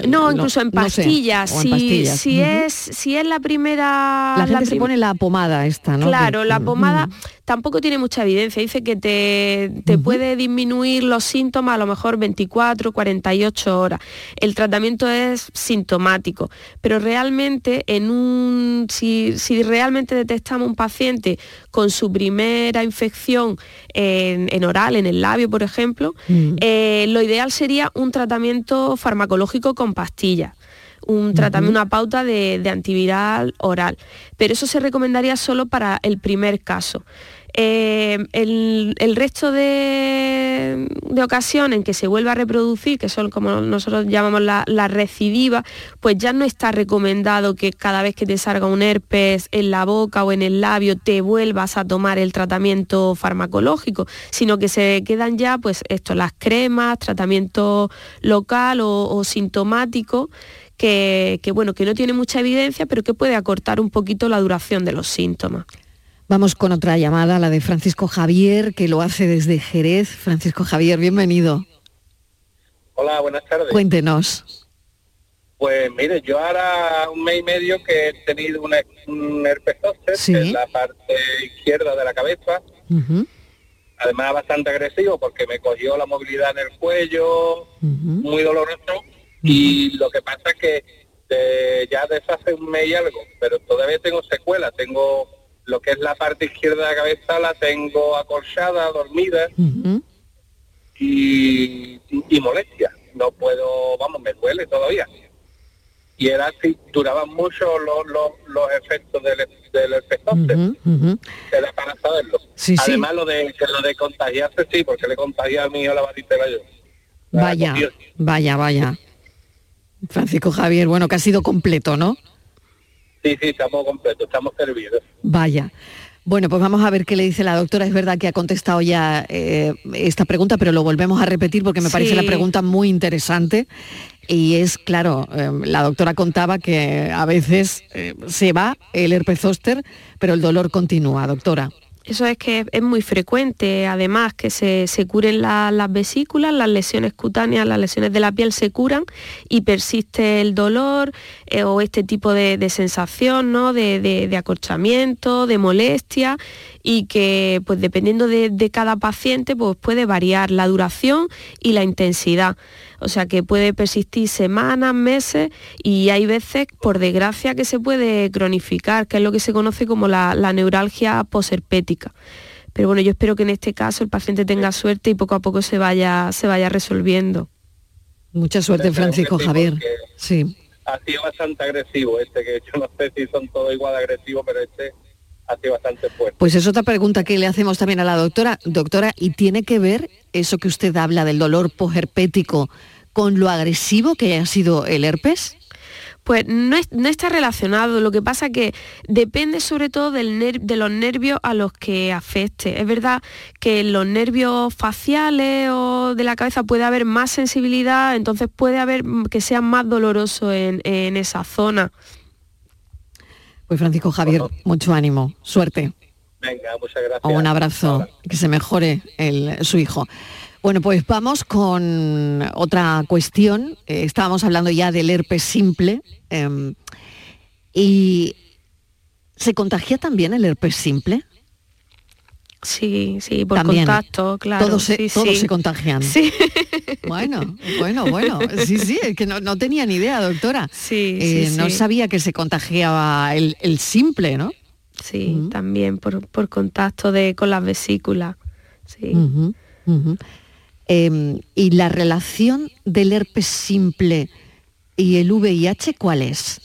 [SPEAKER 5] no, incluso en pastillas. si, si es, si es la primera...
[SPEAKER 3] La gente se pone la pomada esta, ¿no?
[SPEAKER 5] Claro, la pomada tampoco tiene mucha evidencia. Dice que te, puede disminuir los síntomas a lo mejor 24, 48 horas. El tratamiento es sintomático, pero realmente en un, si, realmente detectamos un paciente con su primera infección en, oral, en el labio, por ejemplo, eh, lo ideal sería un tratamiento farmacológico con pastillas un tratamiento, una pauta de, antiviral oral. Pero eso se recomendaría solo para el primer caso. Eh, el, resto de, ocasiones en que se vuelve a reproducir, que son como nosotros llamamos la, recidiva, pues ya no está recomendado que cada vez que te salga un herpes en la boca o en el labio te vuelvas a tomar el tratamiento farmacológico, sino que se quedan ya pues esto, las cremas, tratamiento local o, sintomático. Que, bueno, que no tiene mucha evidencia, pero que puede acortar un poquito la duración de los síntomas.
[SPEAKER 3] Vamos con otra llamada, la de Francisco Javier, que lo hace desde Jerez. Francisco Javier, bienvenido.
[SPEAKER 9] Hola, buenas tardes.
[SPEAKER 3] Cuéntenos.
[SPEAKER 9] Pues mire, yo ahora un mes y medio que he tenido un herpes zóster en la parte izquierda de la cabeza. Además bastante agresivo porque me cogió la movilidad en el cuello, muy doloroso. Y lo que pasa es que ya desde hace un mes y algo, pero todavía tengo secuelas, tengo lo que es la parte izquierda de la cabeza la tengo acolchada, dormida y, molestia. No puedo, vamos, me duele todavía. Y era así, duraban mucho los, los, efectos del, del efecto. Era para saberlo. Además lo de lo de contagiarse sí, porque le contagié a mi hijo la varicela yo.
[SPEAKER 3] Vaya, vaya, vaya. Francisco Javier, bueno, que ha sido completo, ¿no?
[SPEAKER 9] Sí, sí, estamos completos, estamos servidos.
[SPEAKER 3] Vaya. Bueno, pues vamos a ver qué le dice la doctora. Es verdad que ha contestado ya eh, esta pregunta, pero lo volvemos a repetir porque me parece la pregunta muy interesante. Y es, claro, eh, la doctora contaba que a veces eh, se va el herpes zóster, pero el dolor continúa, doctora.
[SPEAKER 5] Eso es que es muy frecuente, además, que se, curen las vesículas, las lesiones cutáneas, las lesiones de la piel se curan y persiste el dolor eh, o este tipo de, sensación, ¿no? de, de, acorchamiento, de molestia y que pues dependiendo de, de cada paciente pues puede variar la duración y la intensidad o sea que puede persistir semanas, meses y hay veces, por desgracia, que se puede cronificar, que es lo que se conoce como la, neuralgia posherpética. Pero bueno, yo espero que en este caso el paciente tenga suerte y poco a poco se vaya, se vaya resolviendo.
[SPEAKER 3] Mucha suerte, Francisco Javier. Sí.
[SPEAKER 9] Ha sido bastante agresivo este, que yo no sé si son todos igual agresivos, pero este ha sido bastante fuerte.
[SPEAKER 3] Pues es otra pregunta que le hacemos también a la doctora. Doctora, ¿y tiene que ver eso que usted habla del dolor posherpético con lo agresivo que ha sido el herpes?
[SPEAKER 5] Pues no, está relacionado, lo que pasa que depende sobre todo del de los nervios a los que afecte. Es verdad que en los nervios faciales o de la cabeza puede haber más sensibilidad, entonces puede haber que sea más doloroso en, esa zona.
[SPEAKER 3] Pues Francisco Javier, mucho ánimo, suerte.
[SPEAKER 9] Venga, muchas gracias.
[SPEAKER 3] Un abrazo, que se mejore su hijo. Bueno, pues vamos con otra cuestión. Eh, estábamos hablando ya del herpes simple. Em, ¿Y se contagia también el herpes simple?
[SPEAKER 5] Sí, sí, por contacto, claro.
[SPEAKER 3] Todos se,
[SPEAKER 5] todos
[SPEAKER 3] se contagian.
[SPEAKER 5] Sí.
[SPEAKER 3] Bueno, bueno, bueno. Sí, sí, es que no, tenía ni idea, doctora.
[SPEAKER 5] Sí,
[SPEAKER 3] eh, No sabía que se contagiaba el, simple, ¿no?
[SPEAKER 5] Sí, también por, contacto de, con las vesículas. Sí.
[SPEAKER 3] Em, ¿Y la relación del herpes simple y el VIH cuál es?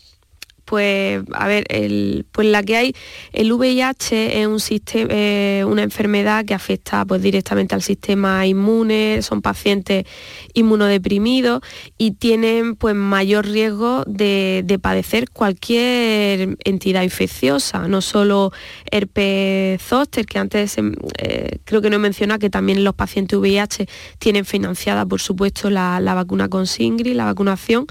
[SPEAKER 5] Pues a ver, el, pues la que hay, el VIH es un sistema, eh, una enfermedad que afecta pues, directamente al sistema inmune, son pacientes inmunodeprimidos y tienen pues mayor riesgo de, padecer cualquier entidad infecciosa, no solo herpes zóster, que antes eh, creo que no he mencionado que también los pacientes VIH tienen financiada por supuesto la, la vacuna con Singri, la vacunación,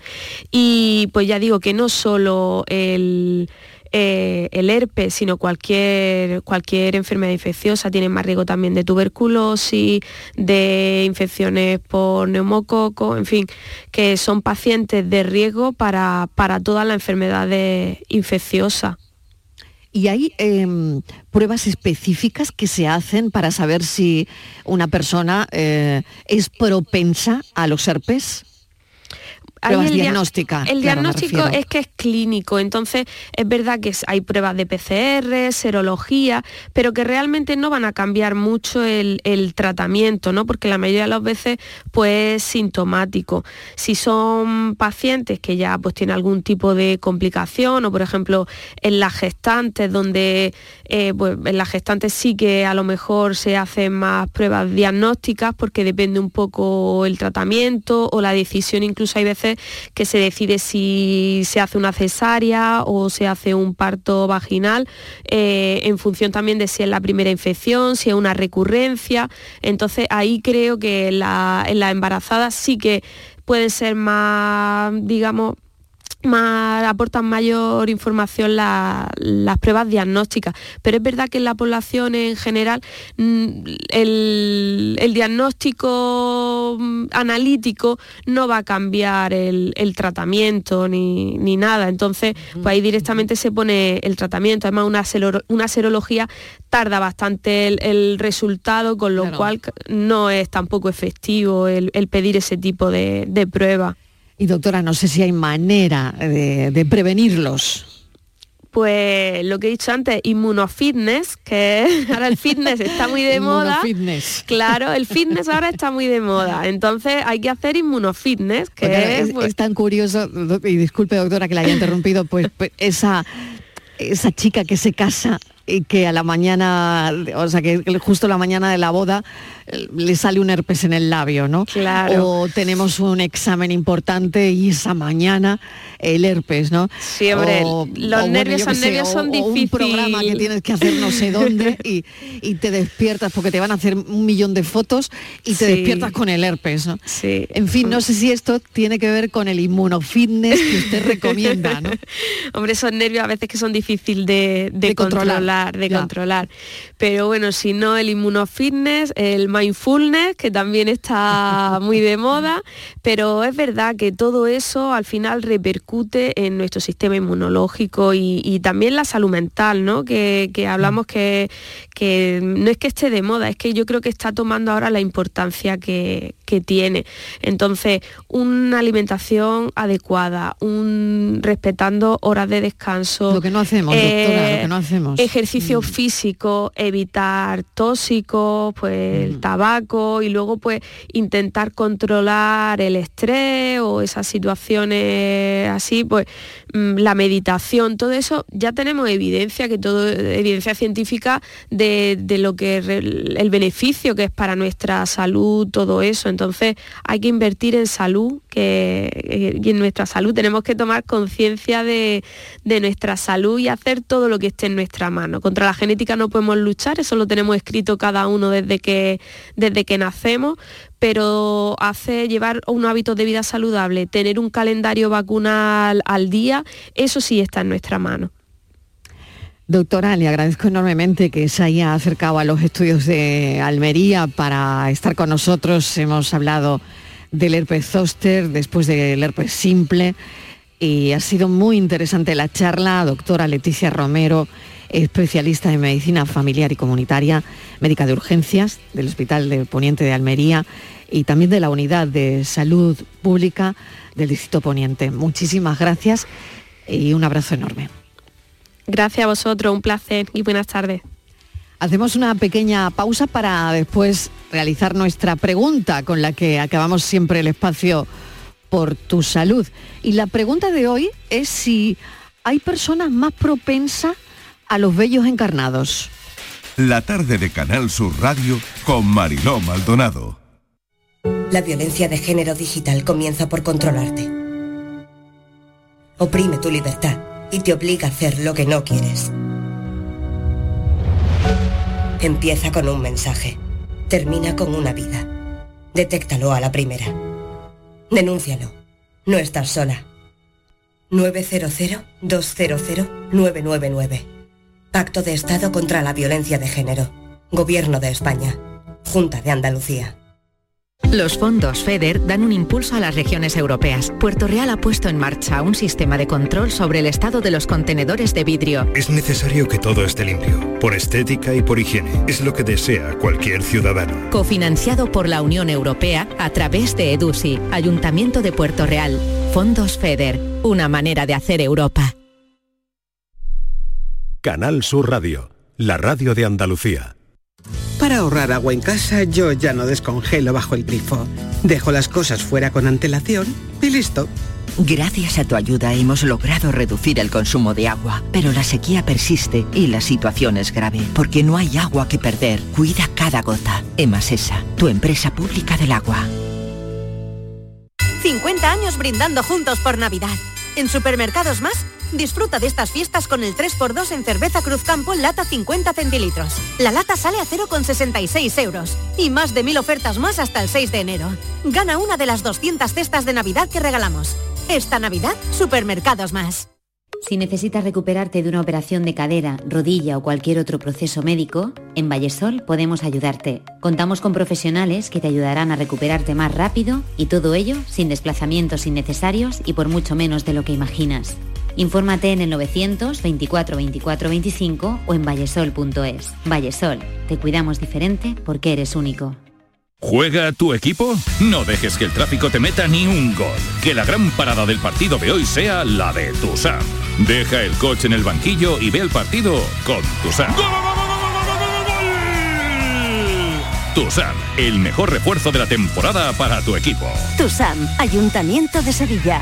[SPEAKER 5] y pues ya digo que no solo el, eh, el herpes, sino cualquier, cualquier enfermedad infecciosa. tiene más riesgo también de tuberculosis, de infecciones por neumococo, en fin, que son pacientes de riesgo para, para todas las enfermedades infecciosas.
[SPEAKER 3] ¿Y hay em, pruebas específicas que se hacen para saber si una persona eh, es propensa a los herpes? Pruebas diagnósticas.
[SPEAKER 5] El diagnóstico es que es clínico, entonces es verdad que hay pruebas de PCR, serología, pero que realmente no van a cambiar mucho el, tratamiento, ¿no? Porque la mayoría de las veces pues es sintomático. Si son pacientes que ya pues tienen algún tipo de complicación o por ejemplo en las gestantes donde eh, pues, en las gestantes sí que a lo mejor se hacen más pruebas diagnósticas porque depende un poco el tratamiento o la decisión incluso hay veces que se decide si se hace una cesárea o se hace un parto vaginal, eh, en función también de si es la primera infección, si es una recurrencia. Entonces ahí creo que en la, embarazada sí que pueden ser más, digamos, más, aportan mayor información las pruebas diagnósticas. Pero es verdad que en la población en general mm, el, diagnóstico mm, analítico no va a cambiar el, tratamiento ni, nada. Entonces, pues ahí directamente se pone el tratamiento. Además, una, una serología tarda bastante el, resultado, con lo cual no es tampoco efectivo el, pedir ese tipo de, de prueba.
[SPEAKER 3] Y doctora, no sé si hay manera de, prevenirlos.
[SPEAKER 5] Pues lo que he dicho antes, inmunofitness, que ahora el fitness está muy de moda. Claro, el fitness ahora está muy de moda. Entonces hay que hacer inmunofitness, que
[SPEAKER 3] es, pues tan curioso, y disculpe doctora que la haya interrumpido, pues, pues esa, esa chica que se casa que a la mañana, o sea que justo la mañana de la boda le sale un herpes en el labio, ¿no?
[SPEAKER 5] Claro.
[SPEAKER 3] O tenemos un examen importante y esa mañana el herpes, ¿no?
[SPEAKER 5] Sí, hombre, los nervios, son, nervios son difíciles.
[SPEAKER 3] un programa que tienes que hacer no sé dónde y, te despiertas porque te van a hacer un millón de fotos y te despiertas con el herpes, ¿no?
[SPEAKER 5] Sí.
[SPEAKER 3] En fin, no sé si esto tiene que ver con el inmunofitness que usted recomienda, ¿no?
[SPEAKER 5] hombre, esos nervios a veces que son difíciles de, controlar, de controlar. Pero bueno, si no, el inmunofitness, el mindfulness, que también está muy de moda, pero es verdad que todo eso al final repercute en nuestro sistema inmunológico y, también la salud mental, ¿no? Que, hablamos que, que, no es que esté de moda, es que yo creo que está tomando ahora la importancia que, tiene. Entonces, una alimentación adecuada, un respetando horas de descanso.
[SPEAKER 3] Lo que no hacemos, doctora, lo que no hacemos.
[SPEAKER 5] Ejercicio mm. físico, evitar tóxicos, pues mm tabaco y luego pues intentar controlar el estrés o esas situaciones así, pues la meditación, todo eso ya tenemos evidencia, que todo, evidencia científica de, lo que el beneficio que es para nuestra salud, todo eso. Entonces hay que invertir en salud, que eh, y en nuestra salud tenemos que tomar conciencia de, de nuestra salud y hacer todo lo que esté en nuestra mano. Contra la genética no podemos luchar, eso lo tenemos escrito cada uno desde que desde que nacemos, pero hace llevar un hábito de vida saludable, tener un calendario vacunal al día, eso sí está en nuestra mano.
[SPEAKER 3] Doctora, le agradezco enormemente que se haya acercado a los estudios de Almería para estar con nosotros. Hemos hablado del herpes zóster, después del herpes simple, y ha sido muy interesante la charla. Doctora Leticia Romero, especialista en medicina familiar y comunitaria, médica de urgencias del Hospital de Poniente de Almería y también de la Unidad de Salud Pública del Distrito Poniente. Muchísimas gracias y un abrazo enorme.
[SPEAKER 5] Gracias a vosotros, un placer y buenas tardes.
[SPEAKER 3] Hacemos una pequeña pausa para después realizar nuestra pregunta con la que acabamos siempre el espacio por tu salud. Y la pregunta de hoy es si hay personas más propensas a los bellos encarnados.
[SPEAKER 1] La tarde de Canal Sur Radio con Mariló Maldonado.
[SPEAKER 10] La violencia de género digital comienza por controlarte. Oprime tu libertad y te obliga a hacer lo que no quieres. Empieza con un mensaje. Termina con una vida. Detéctalo a la primera. Denúncialo. No estás sola. 900-200-999. Pacto de Estado contra la Violencia de Género. Gobierno de España. Junta de Andalucía.
[SPEAKER 2] Los fondos FEDER dan un impulso a las regiones europeas. Puerto Real ha puesto en marcha un sistema de control sobre el estado de los contenedores de vidrio.
[SPEAKER 11] Es necesario que todo esté limpio, por estética y por higiene. Es lo que desea cualquier ciudadano.
[SPEAKER 2] Cofinanciado por la Unión Europea a través de EDUSI, Ayuntamiento de Puerto Real. Fondos FEDER, una manera de hacer Europa.
[SPEAKER 12] Canal Sur Radio, la radio de Andalucía.
[SPEAKER 13] Para ahorrar agua en casa yo ya no descongelo bajo el grifo. Dejo las cosas fuera con antelación y listo.
[SPEAKER 14] Gracias a tu ayuda hemos logrado reducir el consumo de agua, pero la sequía persiste y la situación es grave, porque no hay agua que perder. Cuida cada gota. Emasesa, tu empresa pública del agua.
[SPEAKER 15] 50 años brindando juntos por Navidad. En Supermercados Más Disfruta de estas fiestas con el 3x2 en cerveza Cruz Campo lata 50 centilitros. La lata sale a 0,66 euros. Y más de mil ofertas más hasta el 6 de enero. Gana una de las 200 cestas de Navidad que regalamos. Esta Navidad, Supermercados Más.
[SPEAKER 16] Si necesitas recuperarte de una operación de cadera, rodilla o cualquier otro proceso médico, en Vallesol podemos ayudarte. Contamos con profesionales que te ayudarán a recuperarte más rápido y todo ello sin desplazamientos innecesarios y por mucho menos de lo que imaginas. Infórmate en el 924 24 25 o en vallesol.es. Vallesol, te cuidamos diferente porque eres único.
[SPEAKER 17] ¿Juega tu equipo? No dejes que el tráfico te meta ni un gol. Que la gran parada del partido de hoy sea la de Tusam. Deja el coche en el banquillo y ve el partido con Tusam. Tusam, el mejor refuerzo de la temporada para tu equipo.
[SPEAKER 18] Tusam, Ayuntamiento de Sevilla.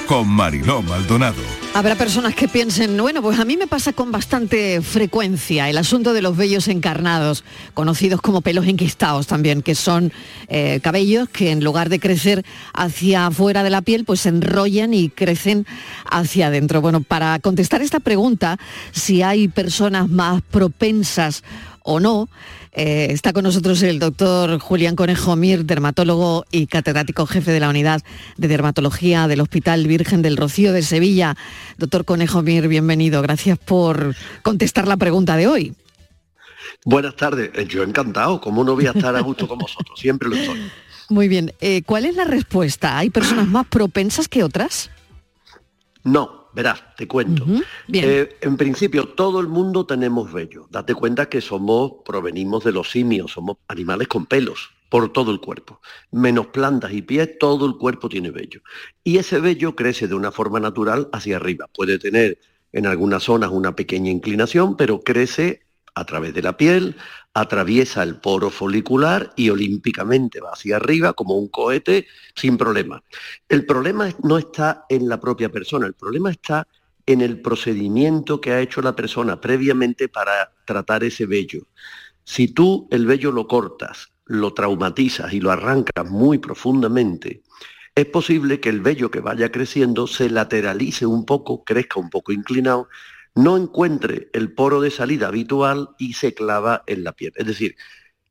[SPEAKER 1] con Mariló Maldonado.
[SPEAKER 3] Habrá personas que piensen, bueno, pues a mí me pasa con bastante frecuencia el asunto de los vellos encarnados, conocidos como pelos enquistados también, que son eh, cabellos que en lugar de crecer hacia afuera de la piel, pues se enrollan y crecen hacia adentro. Bueno, para contestar esta pregunta, si hay personas más propensas o no, eh, está con nosotros el doctor Julián Conejo Mir, dermatólogo y catedrático jefe de la unidad de dermatología del Hospital Virgen del Rocío de Sevilla. Doctor Conejo Mir, bienvenido. Gracias por contestar la pregunta de hoy.
[SPEAKER 19] Buenas tardes. Eh, yo encantado. ¿Cómo no voy a estar a gusto con vosotros? Siempre lo estoy.
[SPEAKER 3] Muy bien. Eh, ¿Cuál es la respuesta? ¿Hay personas más propensas que otras?
[SPEAKER 19] No, Verás, te cuento. Eh, en principio, todo el mundo tenemos vello. Date cuenta que somos, provenimos de los simios, somos animales con pelos por todo el cuerpo. Menos plantas y pies, todo el cuerpo tiene vello. Y ese vello crece de una forma natural hacia arriba. Puede tener en algunas zonas una pequeña inclinación, pero crece a través de la piel, atraviesa el poro folicular y olímpicamente va hacia arriba como un cohete sin problema. El problema no está en la propia persona, el problema está en el procedimiento que ha hecho la persona previamente para tratar ese vello. Si tú el vello lo cortas, lo traumatizas y lo arrancas muy profundamente, es posible que el vello que vaya creciendo se lateralice un poco, crezca un poco inclinado no encuentre el poro de salida habitual y se clava en la piel. Es decir,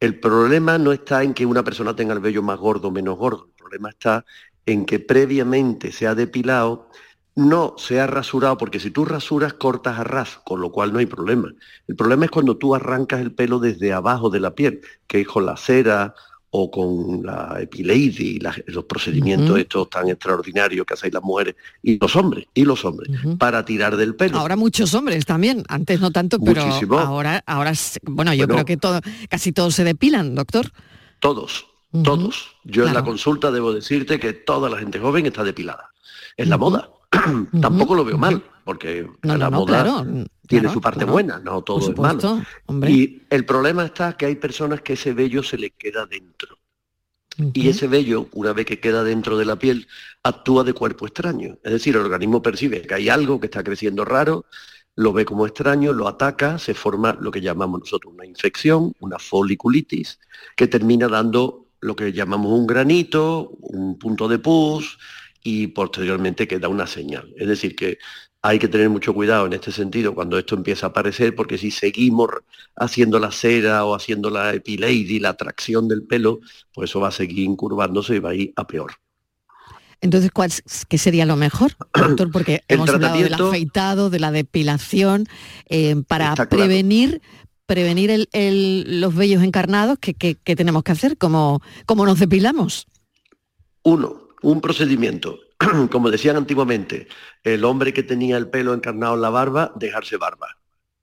[SPEAKER 19] el problema no está en que una persona tenga el vello más gordo o menos gordo, el problema está en que previamente se ha depilado, no se ha rasurado, porque si tú rasuras cortas a ras, con lo cual no hay problema. El problema es cuando tú arrancas el pelo desde abajo de la piel, que es con la cera o con la epileidy, los procedimientos estos tan extraordinarios que hacéis las mujeres y los hombres, y los hombres, para tirar del pelo.
[SPEAKER 3] Ahora muchos hombres también, antes no tanto, pero ahora, ahora, bueno, yo creo que todo, casi todos se depilan, doctor.
[SPEAKER 19] Todos, todos. Yo en la consulta debo decirte que toda la gente joven está depilada. Es la moda. Tampoco lo veo mal porque la moda tiene su parte buena, no todo es malo. Y el problema está que hay personas que ese vello se les queda dentro. Y ese vello, una vez que queda dentro de la piel, actúa de cuerpo extraño. Es decir, el organismo percibe que hay algo que está creciendo raro, lo ve como extraño, lo ataca, se forma lo que llamamos nosotros una infección, una foliculitis, que termina dando lo que llamamos un granito, un punto de pus y posteriormente queda una señal. Es decir, que hay que tener mucho cuidado en este sentido cuando esto empieza a aparecer, porque si seguimos haciendo la cera o haciendo la epileidy, la tracción del pelo, pues eso va a seguir incurvándose y va a ir a peor.
[SPEAKER 3] Entonces, ¿cuál, ¿qué sería lo mejor, doctor? Porque hemos hablado del afeitado, de la depilación, eh, para prevenir prevenir los vellos encarnados, ¿qué, tenemos que hacer? ¿Cómo, ¿Cómo nos depilamos?
[SPEAKER 19] Uno, un procedimiento como decían antiguamente, el hombre que tenía el pelo encarnado en la barba, dejarse barba.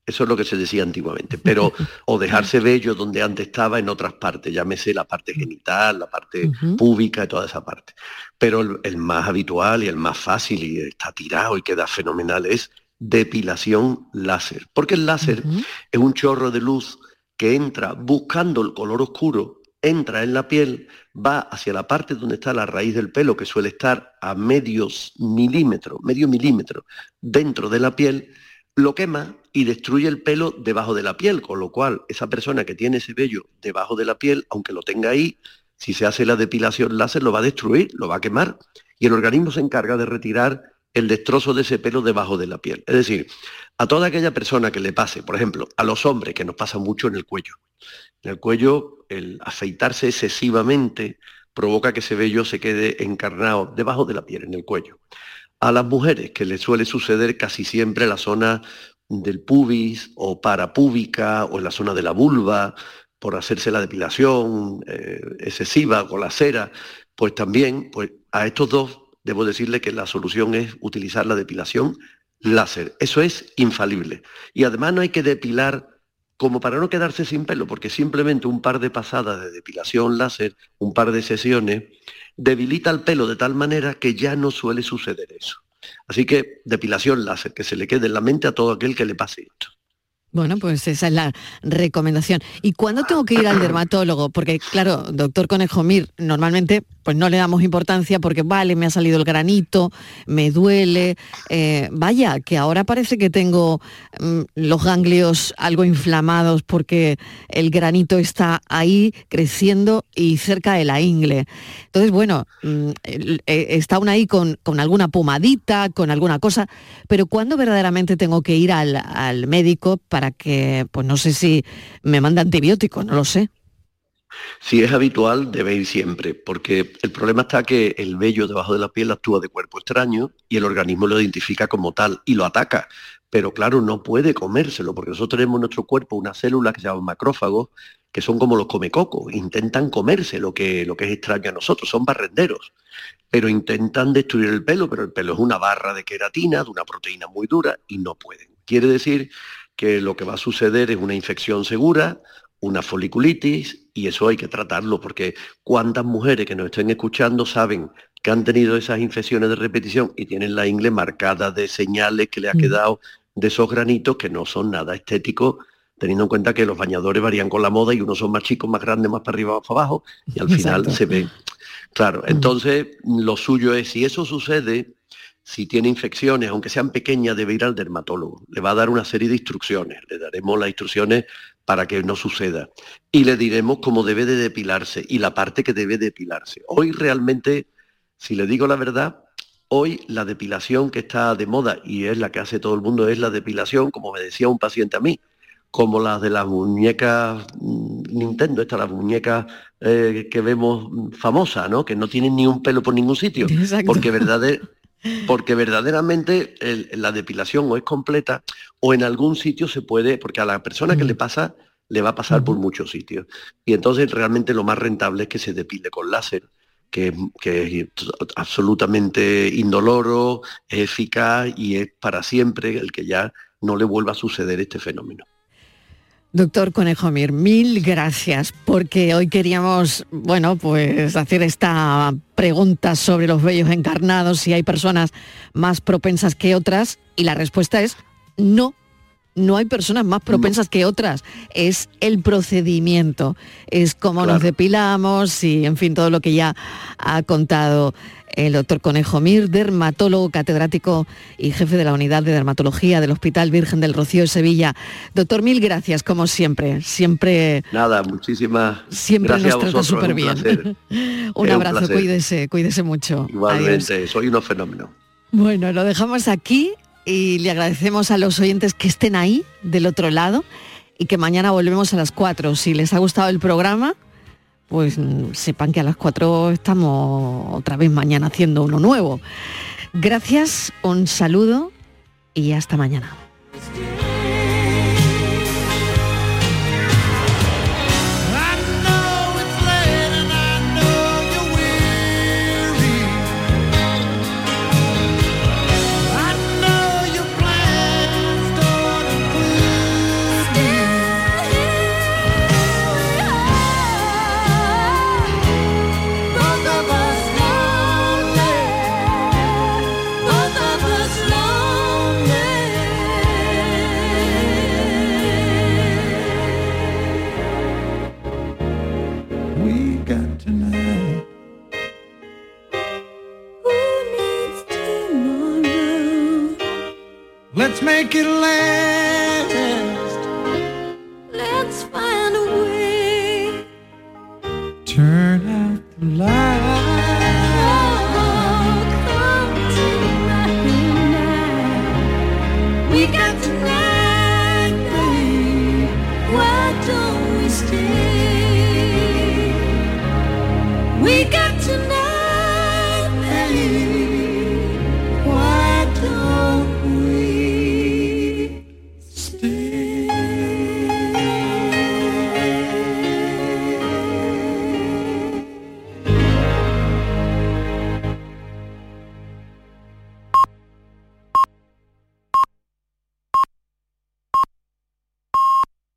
[SPEAKER 19] Eso es lo que se decía antiguamente. Pero, o dejarse vello donde antes estaba en otras partes, llámese la parte genital, la parte pública y toda esa parte. Pero el, más habitual y el más fácil y está tirado y queda fenomenal es depilación láser. Porque el láser es un chorro de luz que entra buscando el color oscuro entra en la piel, va hacia la parte donde está la raíz del pelo, que suele estar a medios milímetros, medio milímetro dentro de la piel, lo quema y destruye el pelo debajo de la piel, con lo cual esa persona que tiene ese vello debajo de la piel, aunque lo tenga ahí, si se hace la depilación láser lo va a destruir, lo va a quemar y el organismo se encarga de retirar el destrozo de ese pelo debajo de la piel. Es decir, a toda aquella persona que le pase, por ejemplo, a los hombres, que nos pasa mucho en el cuello. En el cuello, el afeitarse excesivamente provoca que ese vello se quede encarnado debajo de la piel, en el cuello. A las mujeres, que les suele suceder casi siempre en la zona del pubis o parapúbica o en la zona de la vulva, por hacerse la depilación eh, excesiva con la cera, pues también pues a estos dos debo decirle que la solución es utilizar la depilación láser. Eso es infalible. Y además no hay que depilar como para no quedarse sin pelo, porque simplemente un par de pasadas de depilación láser, un par de sesiones, debilita el pelo de tal manera que ya no suele suceder eso. Así que depilación láser, que se le quede en la mente a todo aquel que le pase esto.
[SPEAKER 3] Bueno, pues esa es la recomendación. ¿Y cuándo tengo que ir al dermatólogo? Porque, claro, doctor Conejo Mir, normalmente pues no le damos importancia porque, vale, me ha salido el granito, me duele. Eh, vaya, que ahora parece que tengo mm, los ganglios algo inflamados porque el granito está ahí creciendo y cerca de la ingle. Entonces, bueno, mm, eh, está aún ahí con, alguna pomadita, con alguna cosa, pero ¿cuándo verdaderamente tengo que ir al, al médico para que, pues no sé si me manda antibióticos, no lo sé?
[SPEAKER 19] Si es habitual, debe ir siempre, porque el problema está que el vello debajo de la piel actúa de cuerpo extraño y el organismo lo identifica como tal y lo ataca. Pero claro, no puede comérselo, porque nosotros tenemos en nuestro cuerpo unas células que se llaman macrófagos, que son como los comecocos, intentan comerse lo que, lo que es extraño a nosotros, son barrenderos, pero intentan destruir el pelo, pero el pelo es una barra de queratina, de una proteína muy dura, y no pueden. Quiere decir que lo que va a suceder es una infección segura, una foliculitis y eso hay que tratarlo porque cuántas mujeres que nos estén escuchando saben que han tenido esas infecciones de repetición y tienen la ingle marcada de señales que le ha mm. quedado de esos granitos que no son nada estéticos, teniendo en cuenta que los bañadores varían con la moda y unos son más chicos, más grandes, más para arriba, más para abajo y al final se ve. Claro, mm. entonces lo suyo es, si eso sucede, si tiene infecciones, aunque sean pequeñas, debe ir al dermatólogo. Le va a dar una serie de instrucciones. Le daremos las instrucciones para que no suceda. Y le diremos cómo debe de depilarse y la parte que debe depilarse. Hoy realmente, si le digo la verdad, hoy la depilación que está de moda y es la que hace todo el mundo es la depilación, como me decía un paciente a mí, como las de las muñecas mm, Nintendo, estas las muñecas eh, que vemos famosas, ¿no? Que no tienen ni un pelo por ningún sitio. Porque verdad porque verdaderamente la depilación o es completa o en algún sitio se puede, porque a la persona que le pasa le va a pasar por muchos sitios. Y entonces realmente lo más rentable es que se depile con láser, que, es absolutamente indoloro, es eficaz y es para siempre el que ya no le vuelva a suceder este fenómeno.
[SPEAKER 3] Doctor Conejo Mir, mil gracias, porque hoy queríamos, bueno, pues hacer esta pregunta sobre los vellos encarnados, si hay personas más propensas que otras, y la respuesta es no. No hay personas más propensas que otras. Es el procedimiento, es cómo nos depilamos y, en fin, todo lo que ya ha contado el doctor Conejo Mir, dermatólogo catedrático y jefe de la unidad de dermatología del Hospital Virgen del Rocío de Sevilla. Doctor, mil gracias, como siempre. Siempre.
[SPEAKER 19] Nada, muchísimas
[SPEAKER 3] siempre
[SPEAKER 19] gracias.
[SPEAKER 3] Nos trata súper bien. un abrazo, cuídese, cuídese mucho.
[SPEAKER 19] Igualmente, soy unos fenómenos.
[SPEAKER 3] Bueno, lo dejamos aquí y le agradecemos a los oyentes que estén ahí, del otro lado, y que mañana volvemos a las 4. Si les ha gustado el programa, pues mm, sepan que a las 4 estamos otra vez mañana haciendo uno nuevo. Gracias, un saludo y hasta mañana.